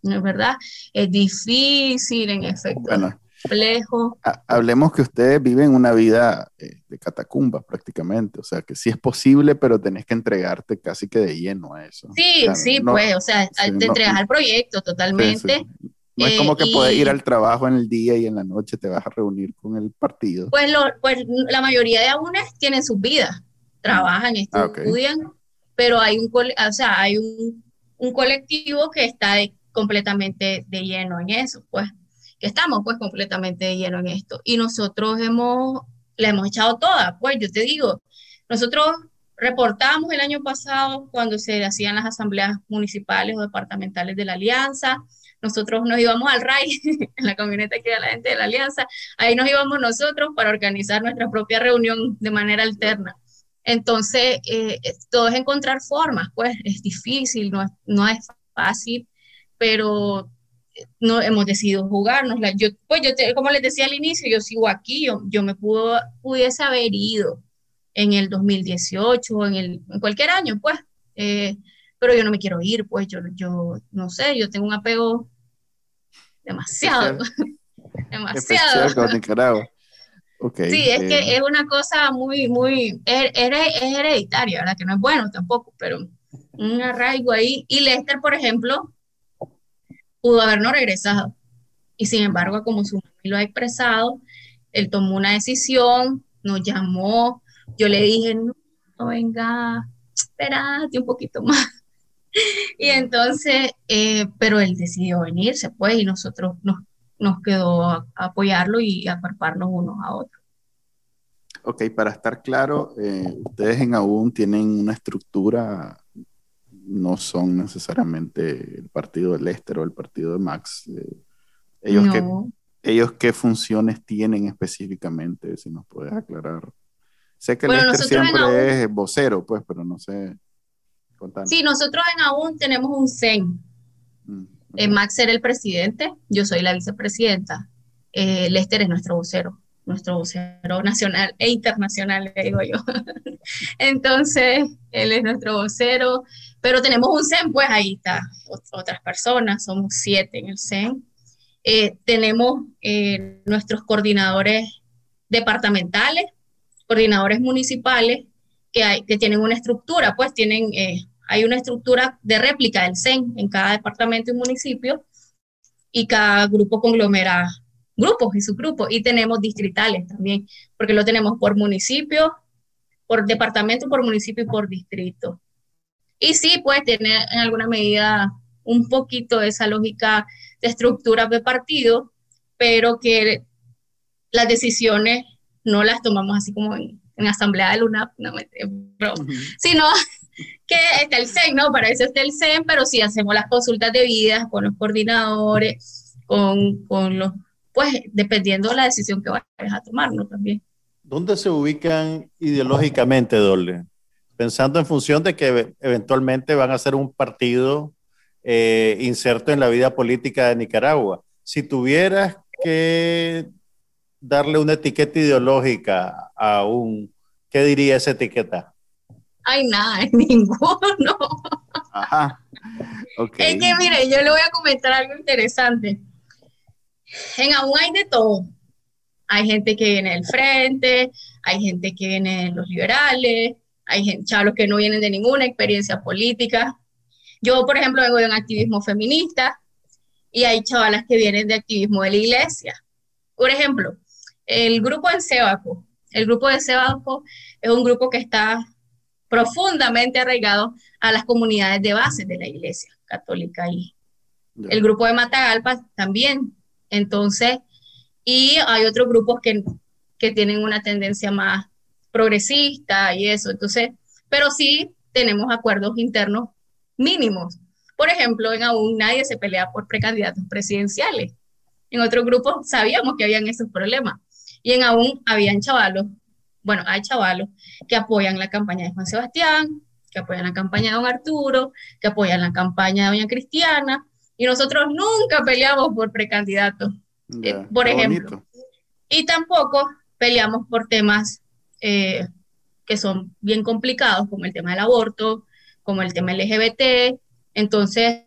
no es verdad. Es difícil, en efecto. Bueno, complejo. Hablemos que ustedes viven una vida eh, de catacumbas prácticamente, o sea que sí es posible, pero tenés que entregarte casi que de lleno a eso. Sí, sí, pues, o sea, te entregas al proyecto totalmente. No es como que puedes ir al trabajo en el día y en la noche te vas a reunir con el partido. Pues, lo, pues la mayoría de aúnes tienen sus vidas, trabajan, ah, estudian, pero hay un, o sea, hay un, un colectivo que está completamente de lleno en eso, pues, estamos pues completamente de lleno en esto. Y nosotros hemos, le hemos echado toda, pues yo te digo, nosotros reportamos el año pasado cuando se hacían las asambleas municipales o departamentales de la alianza, nosotros nos íbamos al RAI, en la camioneta que era la gente de la Alianza, ahí nos íbamos nosotros para organizar nuestra propia reunión de manera alterna. Entonces, eh, todo es encontrar formas, pues es difícil, no, no es fácil, pero no hemos decidido jugárnosla. Yo, pues yo, como les decía al inicio, yo sigo aquí, yo, yo me pudo, pudiese haber ido en el 2018, en, el, en cualquier año, pues, eh, pero yo no me quiero ir, pues yo, yo no sé, yo tengo un apego demasiado, demasiado. Con Nicaragua. sí, es que eh. es una cosa muy, muy, es, hereditaria, ¿verdad? Que no es bueno tampoco, pero un arraigo ahí. Y Lester, por ejemplo, pudo haber no regresado. Y sin embargo, como su mamá lo ha expresado, él tomó una decisión, nos llamó, yo le dije, no, no venga, espérate un poquito más. y entonces, eh, pero él decidió venirse, pues, y nosotros nos, nos quedó a, apoyarlo y a unos a otros. Ok, para estar claro, eh, ustedes en AUN tienen una estructura, no son necesariamente el partido de Lester o el partido de Max. Eh, ellos, qué, ellos qué funciones tienen específicamente, si nos puedes aclarar. Sé que Lester siempre es vocero, pues, pero no sé. Sí, nosotros en AUN tenemos un CEN. Mm, eh, Max era el presidente, yo soy la vicepresidenta. Eh, Lester es nuestro vocero, nuestro vocero nacional e internacional, le digo yo. Entonces, él es nuestro vocero, pero tenemos un CEN, pues ahí está, otras personas, somos siete en el CEN. Eh, tenemos nuestros coordinadores departamentales, coordinadores municipales, que, hay, que tienen una estructura, pues tienen hay una estructura de réplica del CEN en cada departamento y municipio y cada grupo conglomera grupos y subgrupos y tenemos distritales también, porque lo tenemos por municipio, por departamento, por municipio y por distrito. Y sí, puede tener en alguna medida un poquito esa lógica de estructura de partido, pero que las decisiones no las tomamos así como en, asamblea de luna, no, sino que está el CEN, ¿no? Para eso está el CEN, pero sí hacemos las consultas debidas con los coordinadores, con, con los, pues dependiendo de la decisión que vayas a tomar, ¿no? También. ¿Dónde se ubican ideológicamente, Dole? Pensando en función de que eventualmente van a ser un partido eh, inserto en la vida política de Nicaragua. Si tuvieras que darle una etiqueta ideológica a un, ¿qué diría esa etiqueta? Ay, nada, ninguno. Ajá. Es que, mire, yo le voy a comentar algo interesante. En aún hay de todo. Hay gente que viene del frente, hay gente que viene de los liberales, hay chavos que no vienen de ninguna experiencia política. Yo, por ejemplo, vengo de un activismo feminista y hay chavalas que vienen de activismo de la iglesia. Por ejemplo, el grupo de Sebaco. El grupo de Sebaco es un grupo que está profundamente arraigado a las comunidades de base de la iglesia católica y el grupo de Matagalpa también. Entonces, y hay otros grupos que, que tienen una tendencia más progresista y eso. Entonces, pero sí tenemos acuerdos internos mínimos. Por ejemplo, en aún nadie se pelea por precandidatos presidenciales. En otros grupos sabíamos que habían esos problemas. Y en aún habían chavalos bueno, hay chavalos que apoyan la campaña de Juan Sebastián, que apoyan la campaña de don Arturo, que apoyan la campaña de doña Cristiana, y nosotros nunca peleamos por precandidatos, eh, por ejemplo. Y tampoco peleamos por temas eh, que son bien complicados, como el tema del aborto, como el tema LGBT. Entonces,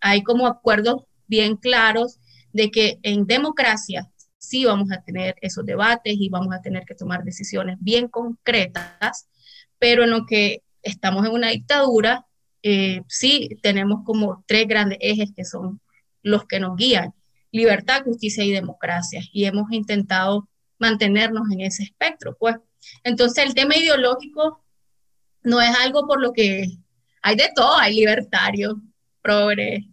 hay como acuerdos bien claros de que en democracia sí vamos a tener esos debates y vamos a tener que tomar decisiones bien concretas, pero en lo que estamos en una dictadura, eh, sí tenemos como tres grandes ejes que son los que nos guían, libertad, justicia y democracia, y hemos intentado mantenernos en ese espectro, pues. Entonces el tema ideológico no es algo por lo que hay de todo, hay libertarios, progres,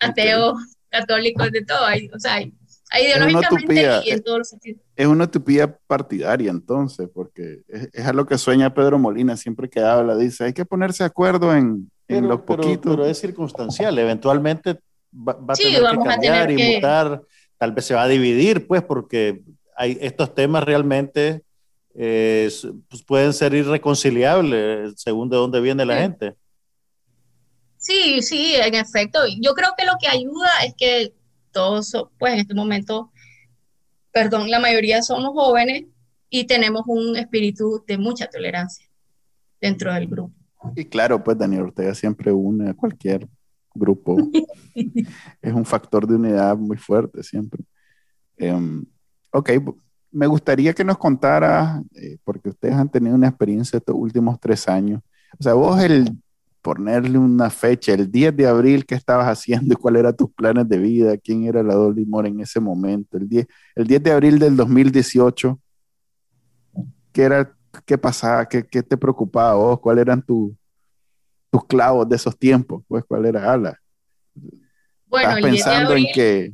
ateos, católicos, de todo, hay, o sea, hay, ideológicamente y en todos los sentidos. Es una utopía partidaria entonces, porque es, a lo que sueña Pedro Molina siempre que habla, dice, hay que ponerse de acuerdo en, en lo poquito. Pero es circunstancial, eventualmente va, a tener que cambiar y mutar, tal vez se va a dividir, pues, porque hay estos temas realmente eh, pues pueden ser irreconciliables según de dónde viene la gente. Sí, sí, en efecto. Yo creo que lo que ayuda es que todos, pues en este momento, perdón, la mayoría somos jóvenes y tenemos un espíritu de mucha tolerancia dentro del grupo. Y claro, pues Daniel Ortega siempre une a cualquier grupo. es un factor de unidad muy fuerte siempre. Um, ok, me gustaría que nos contara, eh, porque ustedes han tenido una experiencia estos últimos tres años. O sea, vos el ponerle una fecha, el 10 de abril, ¿qué estabas haciendo y cuáles eran tus planes de vida? ¿Quién era la Dolly Moore en ese momento? El 10, el 10 de abril del 2018, ¿qué era, qué pasaba, qué, qué te preocupaba vos? ¿Cuáles eran tus clavos de esos tiempos? Pues, ¿cuál era Ala? Bueno, ¿Estás pensando en qué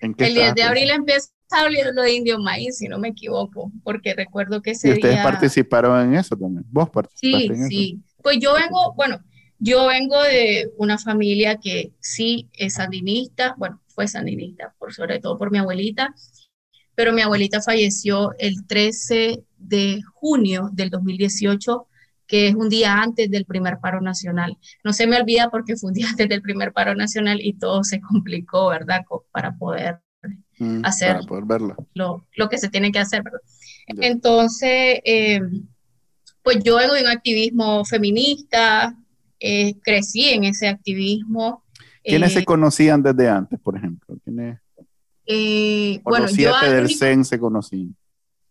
el 10 de abril empieza hablando de Indio Maíz, si no me equivoco, porque recuerdo que ese ¿Y ustedes participaron en eso también? ¿Vos participaste sí, en eso? Sí, Pues yo vengo, bueno, yo vengo de una familia que sí es sandinista, bueno, fue sandinista, por, sobre todo por mi abuelita, pero mi abuelita falleció el 13 de junio del 2018 que es un día antes del primer paro nacional. No se me olvida porque fue un día antes del primer paro nacional y todo se complicó, ¿verdad? Para poder Mm, hacer Lo, lo, que se tiene que hacer. Entonces, eh, pues yo de un activismo feminista, eh, crecí en ese activismo. ¿Quiénes se eh, conocían desde antes, por ejemplo? ¿Quiénes? bueno, los siete del CEN se conocían.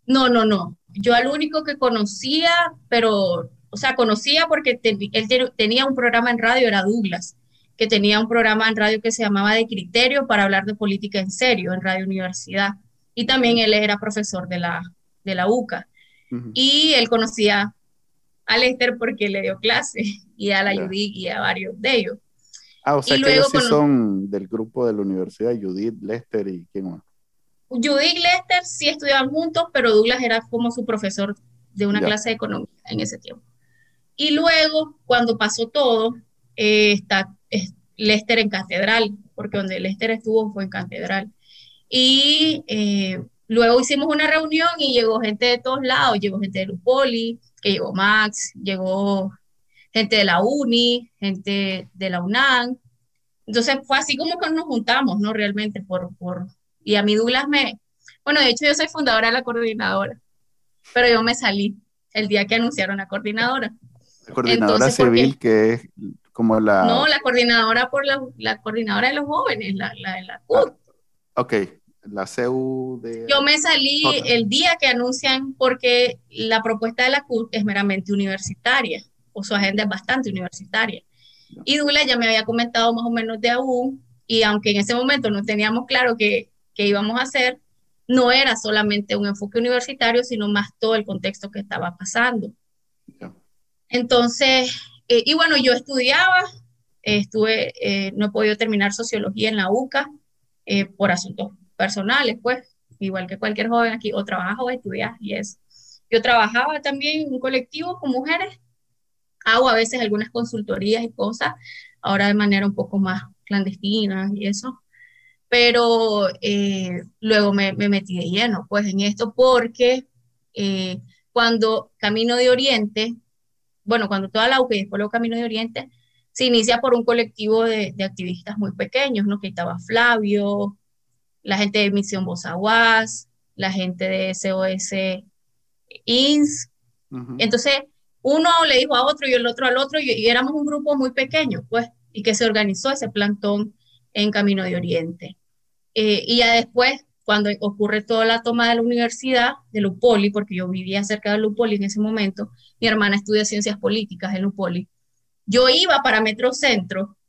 No, no, no. Yo al único que conocía, pero, o sea, conocía porque él tenía un programa en radio, era Douglas que tenía un programa en radio que se llamaba De Criterio para hablar de política en serio en Radio Universidad. Y también él era profesor de la, de la UCA. Y él conocía a Lester porque le dio clase y a la Judith y a varios de ellos. Ah, o sea que ellos sí son del grupo de la universidad, Judith, Lester y quién más. Judith y Lester sí estudiaban juntos, pero Douglas era como su profesor de una clase de economía en ese tiempo. Y luego, cuando pasó todo, eh, está Lester en Catedral, porque donde Lester estuvo fue en Catedral. Y eh, luego hicimos una reunión y llegó gente de todos lados, llegó gente de Lupoli, que llegó Max, llegó gente de la UNI, gente de la UNAM. Entonces fue así como que nos juntamos, ¿no? Realmente por, por... Y a mí Douglas me... Bueno, de hecho yo soy fundadora de la coordinadora, pero yo me salí el día que anunciaron la coordinadora. La coordinadora civil, que es como la... No, la coordinadora por la, la coordinadora de los jóvenes, la, la, la CUT. Ah, ok, la CU de... Yo me salí el día que anuncian porque la propuesta de la CUT es meramente universitaria, o su agenda es bastante universitaria. Y Dula ya me había comentado más o menos de aún, y aunque en ese momento no teníamos claro qué, qué íbamos a hacer, no era solamente un enfoque universitario, sino más todo el contexto que estaba pasando. Entonces, eh, y bueno, yo estudiaba, estuve, eh, no he podido terminar sociología en la UCA eh, por asuntos personales, pues, igual que cualquier joven aquí, o trabajas o estudias, y eso. Yo trabajaba también en un colectivo con mujeres, hago a veces algunas consultorías y cosas, ahora de manera un poco más clandestina y eso, pero luego me, me, metí de lleno, pues, en esto, porque cuando Camino de Oriente bueno, cuando toda la UCA y después los Caminos de Oriente, se inicia por un colectivo de, activistas muy pequeños, ¿no? Que estaba Flavio, la gente de Misión Bozaguas, la gente de SOS INS. Entonces, uno le dijo a otro y el otro al otro, y, éramos un grupo muy pequeño, pues, y que se organizó ese plantón en Camino de Oriente. Eh, y ya después, cuando ocurre toda la toma de la universidad, de Lupoli, porque yo vivía cerca de Lupoli en ese momento, mi hermana estudia ciencias políticas en Lupoli, yo iba para Metro Centro,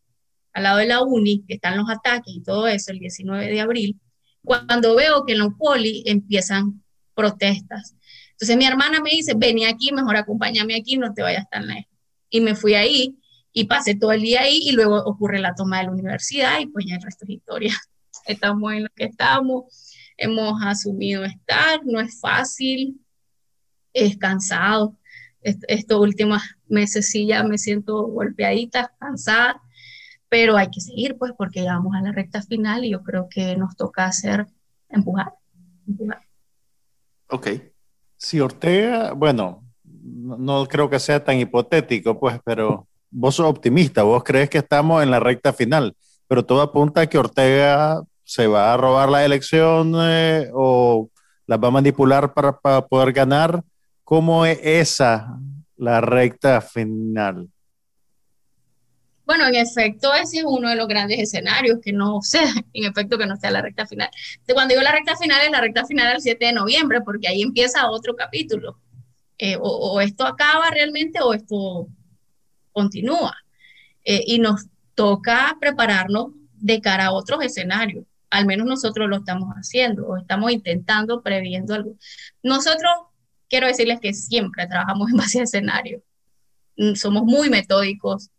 al lado de la UNI, que están los ataques y todo eso, el 19 de abril, cuando veo que en Lupoli empiezan protestas. Entonces mi hermana me dice, vení aquí, mejor acompáñame aquí, no te vayas tan lejos. Y me fui ahí y pasé todo el día ahí y luego ocurre la toma de la universidad y pues ya el resto es historia. Estamos en lo que estamos, hemos asumido estar, no es fácil, es cansado. estos últimos meses sí ya me siento golpeadita, cansada, pero hay que seguir pues porque llegamos a la recta final y yo creo que nos toca hacer empujar. empujar. Ok, si Ortega, bueno, no, creo que sea tan hipotético, pues, pero vos sos optimista, vos crees que estamos en la recta final, pero todo apunta a que Ortega se va a robar la elección eh, o las va a manipular para, para poder ganar. ¿Cómo es esa la recta final? Bueno, en efecto, ese es uno de los grandes escenarios, que no sea, en efecto, que no sea la recta final. cuando digo la recta final, es la recta final del 7 de noviembre, porque ahí empieza otro capítulo. Eh, o, esto acaba realmente o esto continúa. Eh, y nos toca prepararnos de cara a otros escenarios. Al menos nosotros lo estamos haciendo o estamos intentando, previendo algo. Nosotros, quiero decirles que siempre trabajamos en base a escenarios. Mm, somos muy metódicos,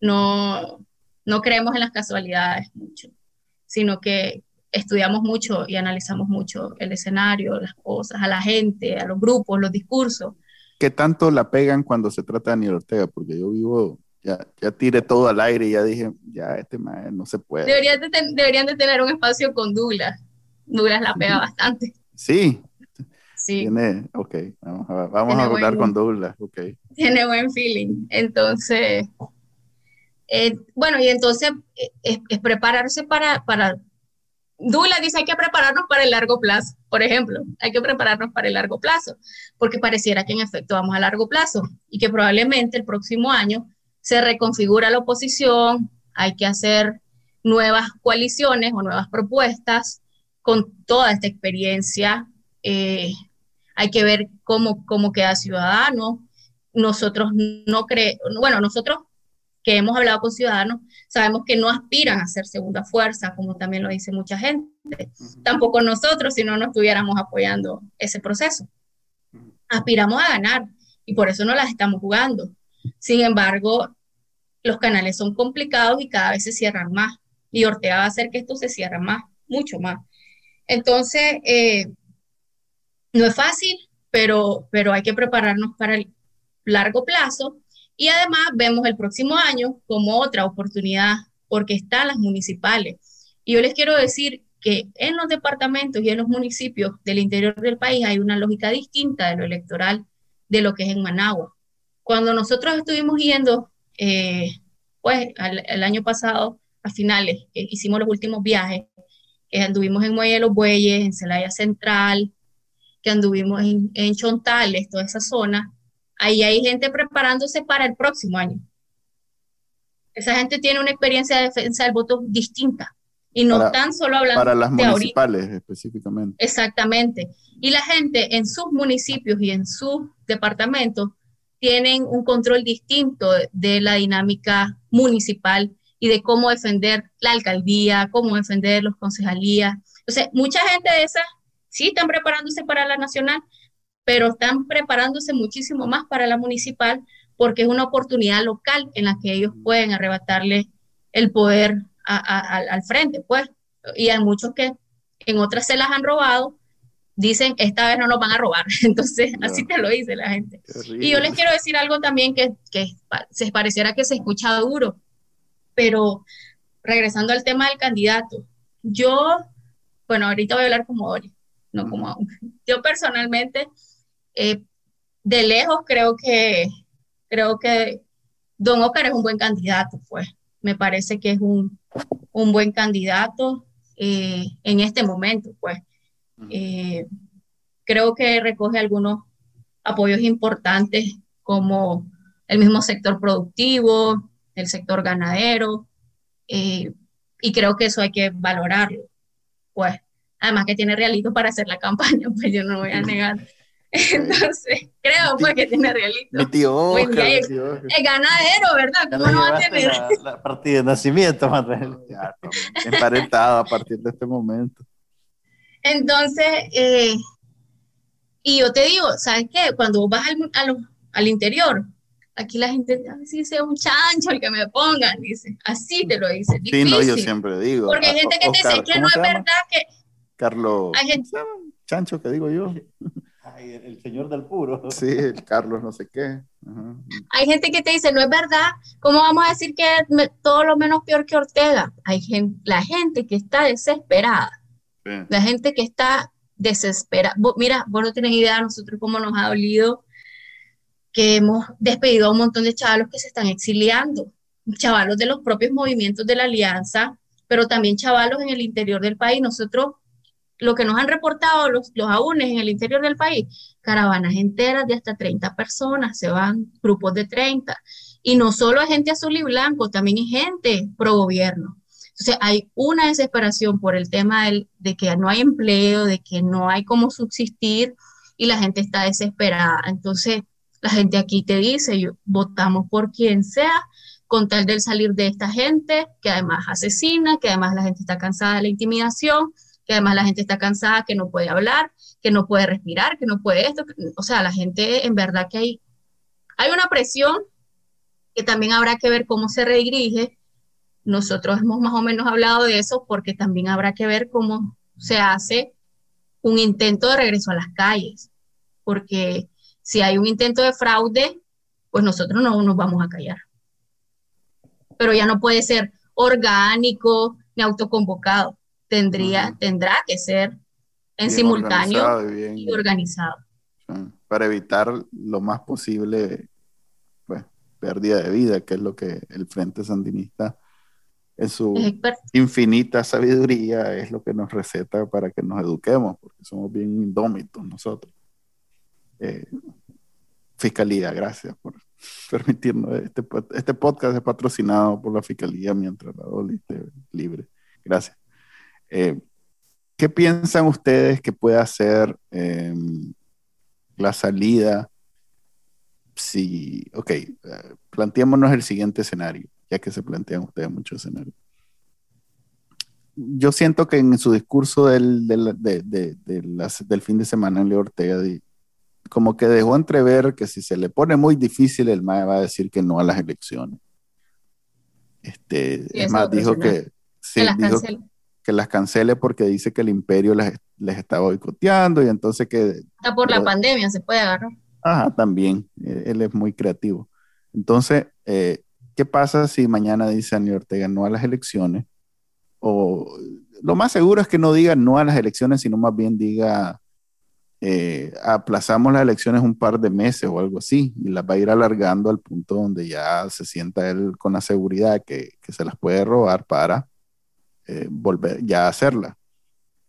no, no creemos en las casualidades mucho, sino que estudiamos mucho y analizamos mucho el escenario, las cosas, a la gente, a los grupos, los discursos. ¿Qué tanto la pegan cuando se trata de Daniel Ortega? Porque yo vivo, ya, ya tiré todo al aire y ya dije, ya este no se puede. Deberían de, deberían de tener un espacio con Douglas. Douglas la pega bastante. Sí. Sí. Tiene, ok, vamos a, vamos a hablar con Douglas, ok. Tiene buen feeling. Entonces, eh, bueno, y entonces eh, es, prepararse para, para, Dula dice hay que prepararnos para el largo plazo, por ejemplo, hay que prepararnos para el largo plazo, porque pareciera que en efecto vamos a largo plazo y que probablemente el próximo año se reconfigura la oposición, hay que hacer nuevas coaliciones o nuevas propuestas con toda esta experiencia. Eh, hay que ver cómo, cómo queda Ciudadano. Nosotros no creemos, bueno, nosotros que hemos hablado con ciudadanos, sabemos que no aspiran a ser segunda fuerza, como también lo dice mucha gente. Tampoco nosotros, si no nos estuviéramos apoyando ese proceso. Aspiramos a ganar y por eso no las estamos jugando. Sin embargo, los canales son complicados y cada vez se cierran más. Y Ortega va a hacer que esto se cierre más, mucho más. Entonces, eh, no es fácil, pero, pero hay que prepararnos para el largo plazo y además vemos el próximo año como otra oportunidad porque están las municipales. Y yo les quiero decir que en los departamentos y en los municipios del interior del país hay una lógica distinta de lo electoral de lo que es en Managua. Cuando nosotros estuvimos yendo, eh, pues el año pasado, a finales, eh, hicimos los últimos viajes, que anduvimos en Muelle de los Bueyes, en Celaya Central, que anduvimos en, en Chontales, toda esa zona, ahí hay gente preparándose para el próximo año. Esa gente tiene una experiencia de defensa del voto distinta y no tan solo hablando para las municipales específicamente. Exactamente. Y la gente en sus municipios y en sus departamentos tienen un control distinto de la dinámica municipal y de cómo defender la alcaldía, cómo defender los concejalías. Sea, mucha gente de esas sí están preparándose para la nacional, pero están preparándose muchísimo más para la municipal porque es una oportunidad local en la que ellos pueden arrebatarle el poder al frente, pues. Y hay muchos que en otras se las han robado, dicen, esta vez no nos van a robar. Entonces, así te lo dice la gente. Y yo les quiero decir algo también que, que se pareciera que se escucha duro, pero regresando al tema del candidato, yo, bueno, ahorita voy a hablar como Ori, no como Yo personalmente eh, de lejos creo que, creo que Don Oscar es un buen candidato, pues. Me parece que es un, buen candidato eh, en este momento, pues. Eh, creo que recoge algunos apoyos importantes como el mismo sector productivo, el sector ganadero, eh, y creo que eso hay que valorarlo. Pues, además que tiene realito para hacer la campaña, pues yo no voy a negar. Entonces, creo pues que tiene realito. Mi tío Oscar, es, ganadero, ¿verdad? ¿Cómo no va a tener? La, partida de nacimiento, Manuel. Ya, emparentado a partir de este momento. Entonces, eh, y yo te digo, ¿sabes qué? Cuando vas al, al interior, aquí la gente dice un chancho el que me pongan, dice, así te lo dice. Sí, no, yo siempre digo. Porque hay gente que te dice que no es verdad que... Carlos, hay gente... chancho que digo yo. Ay, el señor del puro. Sí, el Carlos no sé qué. Hay gente que te dice, no es verdad, ¿cómo vamos a decir que todo lo menos peor que Ortega? Hay gente, la gente que está desesperada, la gente que está desesperada. Mira, vos no tenés idea nosotros cómo nos ha dolido que hemos despedido a un montón de chavalos que se están exiliando, chavalos de los propios movimientos de la alianza, pero también chavalos en el interior del país. Nosotros, lo que nos han reportado los, los en el interior del país, caravanas enteras de hasta 30 personas, se van grupos de 30. Y no solo hay gente azul y blanco, también hay gente pro gobierno. Entonces hay una desesperación por el tema de que no hay empleo, de que no hay cómo subsistir y la gente está desesperada. Entonces, la gente aquí te dice, votamos por quien sea, con tal de salir de esta gente, que además asesina, que además la gente está cansada de la intimidación, que además la gente está cansada que no puede hablar, que no puede respirar, que no puede esto. O sea, la gente en verdad que hay, hay una presión que también habrá que ver cómo se redirige. Nosotros hemos más o menos hablado de eso porque también habrá que ver cómo se hace un intento de regreso a las calles, porque si hay un intento de fraude, pues nosotros no nos vamos a callar. Pero ya no puede ser orgánico ni autoconvocado. Tendría, tendrá que ser en simultáneo y, organizado. Para evitar lo más posible pues, pérdida de vida, que es lo que el Frente Sandinista en su infinita sabiduría es lo que nos receta para que nos eduquemos, porque somos bien indómitos nosotros. Eh, Fiscalía, gracias por permitirnos. Este, este podcast es patrocinado por la Fiscalía mientras la Dolly esté libre. Gracias. Eh, ¿Qué piensan ustedes que puede hacer em, la salida? Si, ok, eh, planteémonos el siguiente escenario, ya que se plantean ustedes muchos escenarios. Yo siento que en su discurso del, del, del fin de semana, en Leo Ortega como que dejó entrever que si se le pone muy difícil, el MAE va a decir que no a las elecciones. Este, es más, dijo que, sí, que, las dijo que las cancele porque dice que el imperio les, les está boicoteando y entonces que... Está por la pandemia, se puede agarrar. Ajá, también. Eh, él es muy creativo. Entonces, eh, ¿qué pasa si mañana dice Daniel Ortega no a las elecciones? O lo más seguro es que no diga no a las elecciones, sino más bien diga eh, aplazamos las elecciones un par de meses o algo así, y las va a ir alargando al punto donde ya se sienta él con la seguridad que, que se las puede robar para eh, volver ya a hacerla.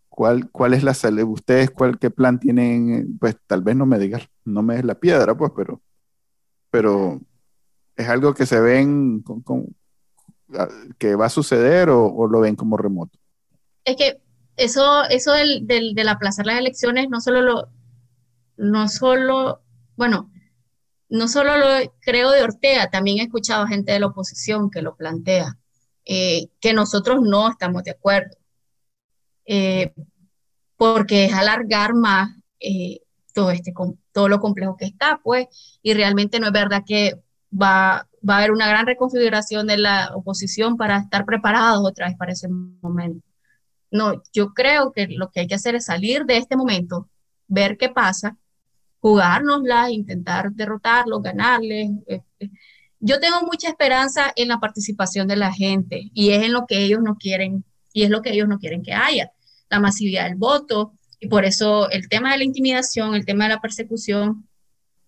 ¿Cuál, ¿Cuál es la salida? ¿Ustedes cuál, qué plan tienen? Pues tal vez no me digan, no me des la piedra, pues, pero, pero es algo que se ven con, que va a suceder o, lo ven como remoto. Es que eso, eso del, del, aplazar las elecciones no solo lo, no solo, bueno, no solo lo creo de Ortega, también he escuchado gente de la oposición que lo plantea, eh, que nosotros no estamos de acuerdo, eh, porque es alargar más eh, todo, este, todo lo complejo que está, pues, y realmente no es verdad que va, va a haber una gran reconfiguración de la oposición para estar preparados otra vez para ese momento. No, yo creo que lo que hay que hacer es salir de este momento, ver qué pasa, jugárnosla, intentar derrotarlos, ganarles. Eh, eh. Yo tengo mucha esperanza en la participación de la gente y es en lo que ellos no quieren y es lo que ellos no quieren que haya, la masividad del voto y por eso el tema de la intimidación, el tema de la persecución,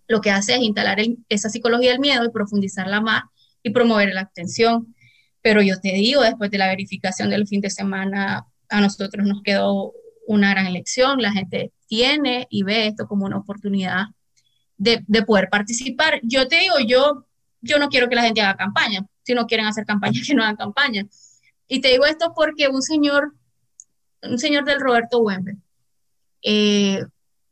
lo que hace es instalar esa psicología del miedo y profundizarla más y promover la abstención. Pero yo te digo, después de la verificación del fin de semana a nosotros nos quedó una gran elección, la gente tiene y ve esto como una oportunidad de, de, poder participar. Yo te digo, yo, yo no quiero que la gente haga campaña, si no quieren hacer campaña, que no hagan campaña. Y te digo esto porque un señor, un señor del Roberto Wembe, eh,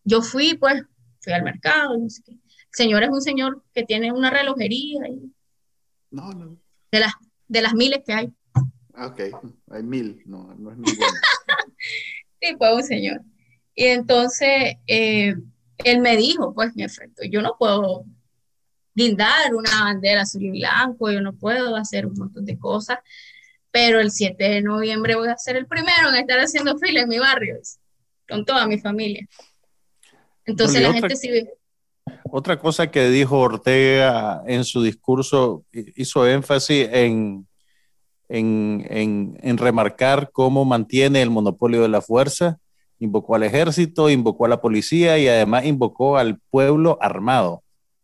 yo fui, pues, fui al mercado, no sé qué. Señor es un señor que tiene una relojería y no, no. De, las, de las miles que hay. Ah, ok, hay mil, no, no es ninguna. sí, pues un señor. Y entonces eh, él me dijo, pues en efecto, yo no puedo guindar una bandera azul y blanco, yo no puedo hacer un montón de cosas, pero el 7 de noviembre voy a ser el primero en estar haciendo fila en mi barrio, con toda mi familia. Entonces la gente sí otra cosa que dijo Ortega en su discurso hizo énfasis en, en, remarcar cómo mantiene el monopolio de la fuerza, invocó al ejército, invocó a la policía y además invocó al pueblo armado,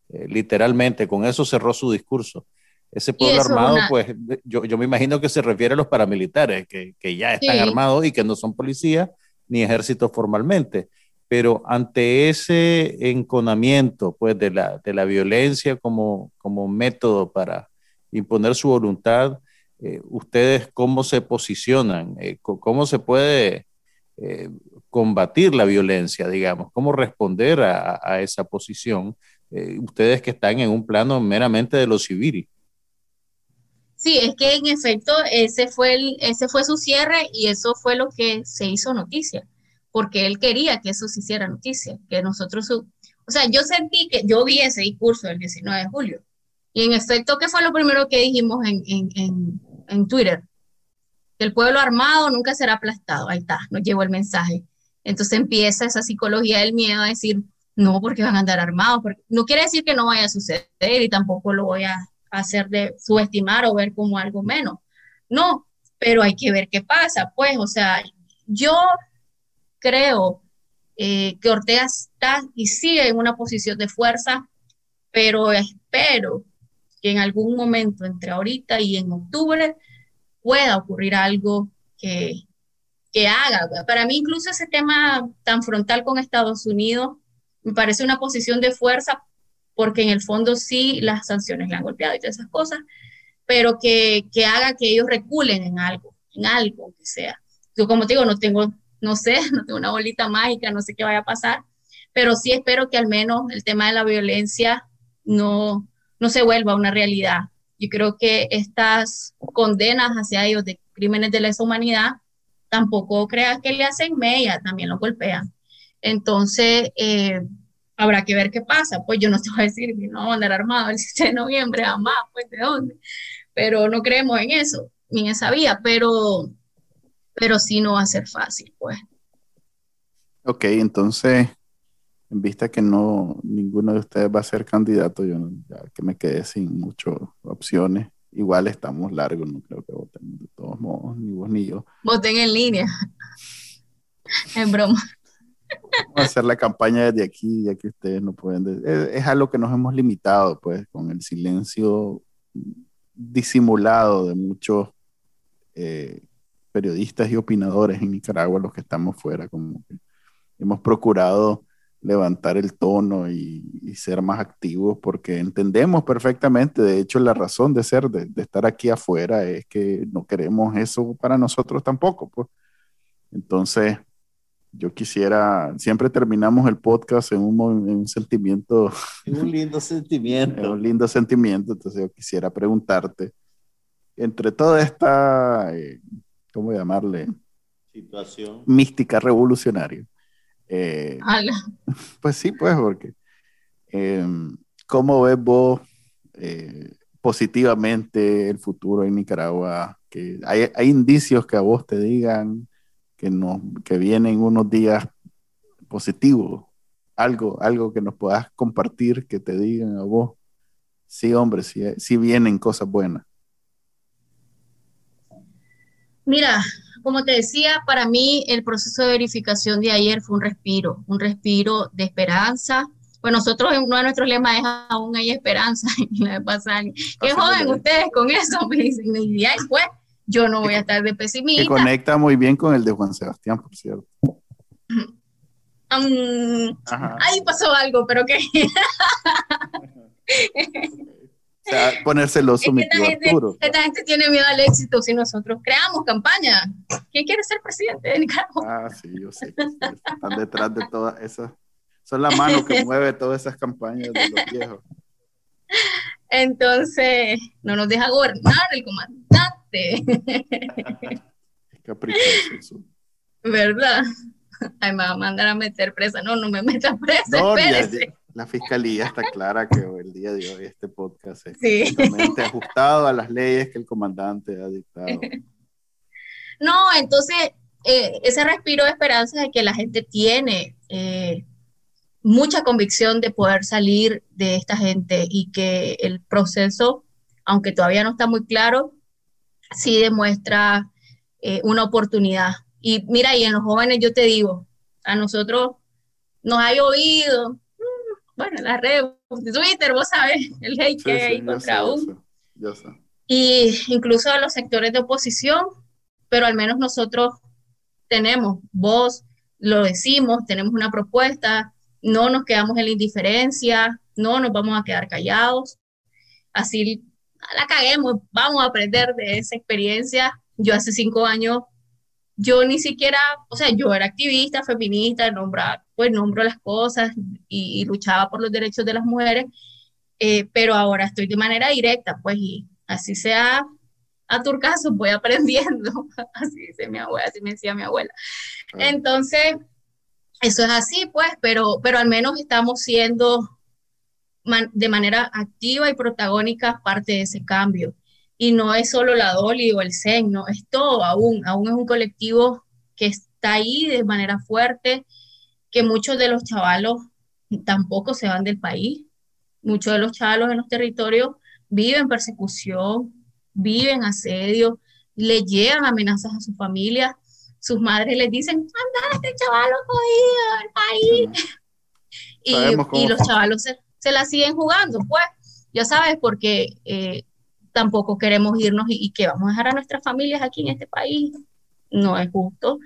eh, literalmente, con eso cerró su discurso. Ese pueblo armado, pues yo, me imagino que se refiere a los paramilitares, que, ya están armados y que no son policías ni ejército formalmente pero ante ese enconamiento pues, de, la, de la violencia como, como método para imponer su voluntad, eh, ¿ustedes cómo se posicionan? Eh, ¿Cómo se puede eh, combatir la violencia, digamos? ¿Cómo responder a, a esa posición? ustedes que están en un plano meramente de lo civil. Sí, es que en efecto ese fue, el, ese fue su cierre y eso fue lo que se hizo noticia porque él quería que eso se hiciera noticia, que nosotros, o sea, yo sentí que yo vi ese discurso del 19 de julio, y en efecto, ¿qué fue lo primero que dijimos en, en, en, Twitter? Que el pueblo armado nunca será aplastado, ahí está, nos llegó el mensaje. Entonces empieza esa psicología del miedo a decir, no, porque van a andar armados, porque no quiere decir que no vaya a suceder y tampoco lo voy a hacer de subestimar o ver como algo menos. No, pero hay que ver qué pasa, pues, o sea, yo creo eh, que Ortega está y sigue en una posición de fuerza, pero espero que en algún momento entre ahorita y en octubre pueda ocurrir algo que, que haga. Para mí incluso ese tema tan frontal con Estados Unidos me parece una posición de fuerza porque en el fondo sí las sanciones le han golpeado y todas esas cosas, pero que, que haga que ellos reculen en algo, en algo que sea. Yo como te digo, no tengo no sé, no tengo una bolita mágica, no sé qué vaya a pasar, pero sí espero que al menos el tema de la violencia no, no se vuelva una realidad. Yo creo que estas condenas hacia ellos de crímenes de lesa humanidad tampoco creas que le hacen media, también lo golpean. Entonces, eh, habrá que ver qué pasa. Pues yo no te voy a decir que no andar armado el 7 de noviembre, jamás, pues de dónde. Pero no creemos en eso, ni en esa vía. Pero pero sí no va a ser fácil, pues. Ok, entonces, en vista que no ninguno de ustedes va a ser candidato, yo ya que me quedé sin muchas opciones. Igual estamos largos, no creo que voten de todos modos, ni vos ni yo. Voten en línea. en broma. Vamos a hacer la campaña desde aquí, ya que ustedes no pueden. Es, es, a lo que nos hemos limitado, pues, con el silencio disimulado de muchos eh, periodistas y opinadores en Nicaragua, los que estamos fuera, como que hemos procurado levantar el tono y, ser más activos porque entendemos perfectamente, de hecho la razón de ser, de, estar aquí afuera es que no queremos eso para nosotros tampoco. Pues. Entonces, yo quisiera, siempre terminamos el podcast en un, en un sentimiento. un lindo sentimiento. un lindo sentimiento, entonces yo quisiera preguntarte, entre toda esta... Eh, ¿cómo llamarle? Situación. Mística revolucionaria. Eh, pues sí, pues, porque em, ¿cómo ves vos eh, positivamente el futuro en Nicaragua? Que hay, indicios que a vos te digan que, no, que vienen unos días positivos, algo, algo que nos puedas compartir, que te digan a vos, sí, hombre, sí vienen cosas buenas. Mira, como te decía, para mí el proceso de verificación de ayer fue un respiro, un respiro de esperanza. Pues nosotros, uno de nuestros lemas es aún hay esperanza. Y la ¿qué joden ustedes con eso? Me dicen, y pues yo no voy a estar de pesimista. Que conecta muy bien con el de Juan Sebastián, por cierto. ahí pasó algo, pero ¿qué? O sea, ponerse los es esta gente, tiene miedo al éxito si nosotros creamos campaña. ¿Quién quiere ser presidente de Nicaragua? Ah, sí, yo sé. están detrás de todas esas. Son la mano que mueve todas esas campañas de los viejos. Entonces, no nos deja gobernar el comandante. caprichoso. ¿Verdad? Ay, me va a mandar a meter presa. No, no me metas presa, no, espérese la fiscalía está clara que el día de hoy este podcast es totalmente ajustado a las leyes que el comandante ha dictado. No, entonces eh, ese respiro de esperanza de que la gente tiene eh, mucha convicción de poder salir de esta gente y que el proceso, aunque todavía no está muy claro, sí demuestra eh, una oportunidad. Y mira, y en los jóvenes yo te digo, a nosotros nos ha llovido, bueno, la red, Twitter, vos sabes, el hate que hay contra uno. Y incluso a los sectores de oposición, pero al menos nosotros tenemos voz, lo decimos, tenemos una propuesta, no nos quedamos en la indiferencia, no nos vamos a quedar callados. Así la caguemos, vamos a aprender de esa experiencia. Yo hace cinco años yo ni siquiera, o sea, yo era activista, feminista, nombra, pues nombro las cosas y, luchaba por los derechos de las mujeres, eh, pero ahora estoy de manera directa, pues, y así sea a turcaso, voy aprendiendo, así dice mi abuela, así me decía mi abuela. Entonces, eso es así, pues, pero, pero al menos estamos siendo de manera activa y protagónica parte de ese cambio. Y no es solo la Dolly o el CEN, no, es todo aún, aún es un colectivo que está ahí de manera fuerte, que muchos de los chavalos tampoco se van del país, muchos de los chavalos en los territorios viven persecución, viven asedio, le llegan amenazas a su familia, sus madres les dicen, anda este chavalo jodido del país. Y, los chavalos se, la siguen jugando, pues, ya sabes, porque eh, tampoco queremos irnos y, que vamos a dejar a nuestras familias aquí en este país. No es justo.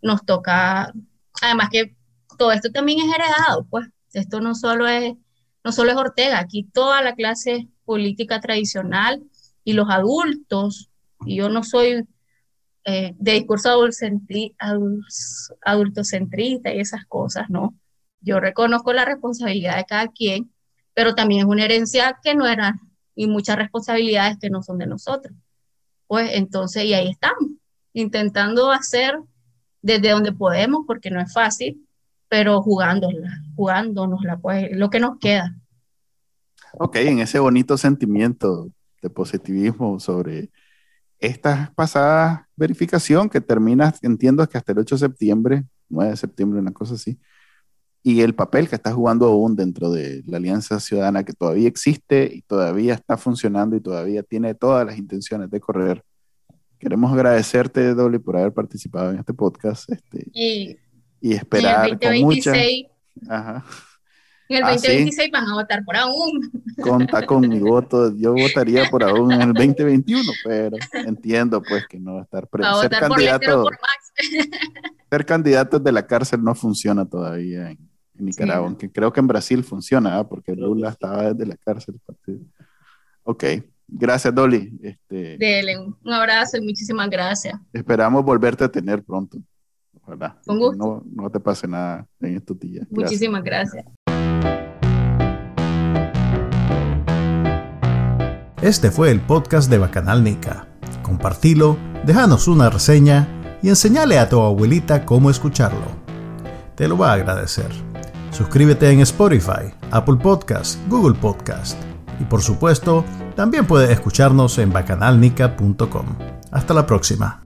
Nos toca, además que todo esto también es heredado, pues esto no solo es, no solo es Ortega, aquí toda la clase política tradicional y los adultos, y yo no soy eh, de discurso adultocentrista y esas cosas, ¿no? Yo reconozco la responsabilidad de cada quien, pero también es una herencia que no era y muchas responsabilidades que no son de nosotros. Pues entonces, y ahí estamos, intentando hacer desde donde podemos, porque no es fácil, pero jugándola, jugándonosla, pues lo que nos queda. Ok, en ese bonito sentimiento de positivismo sobre esta pasada verificación que termina, entiendo que hasta el 8 de septiembre, 9 de septiembre, una cosa así, y el papel que está jugando aún dentro de la Alianza Ciudadana que todavía existe y todavía está funcionando y todavía tiene todas las intenciones de correr. Queremos agradecerte, Dolly, por haber participado en este podcast este, y, esperar con mucha... Ajá. En el 2026 ah, van a votar por aún. Conta con mi voto. Yo votaría por aún en el 2021, pero entiendo pues que no va a estar preso. Ser candidato, ser candidato de la cárcel no funciona todavía en, Nicaragua, aunque creo que en Brasil funciona, ¿ah? porque Lula estaba desde la cárcel. Ok, gracias Dolly. Este, Dele, un abrazo y muchísimas gracias. Esperamos volverte a tener pronto. Ojalá. Con gusto. No, no te pase nada en estos días. Muchísimas gracias. Este fue el podcast de Bacanal Nica. Compartilo, déjanos una reseña y enseñale a tu abuelita cómo escucharlo. Te lo va a agradecer. Suscríbete en Spotify, Apple Podcast, Google Podcast. Y por supuesto, también puedes escucharnos en bacanalnica.com. Hasta la próxima.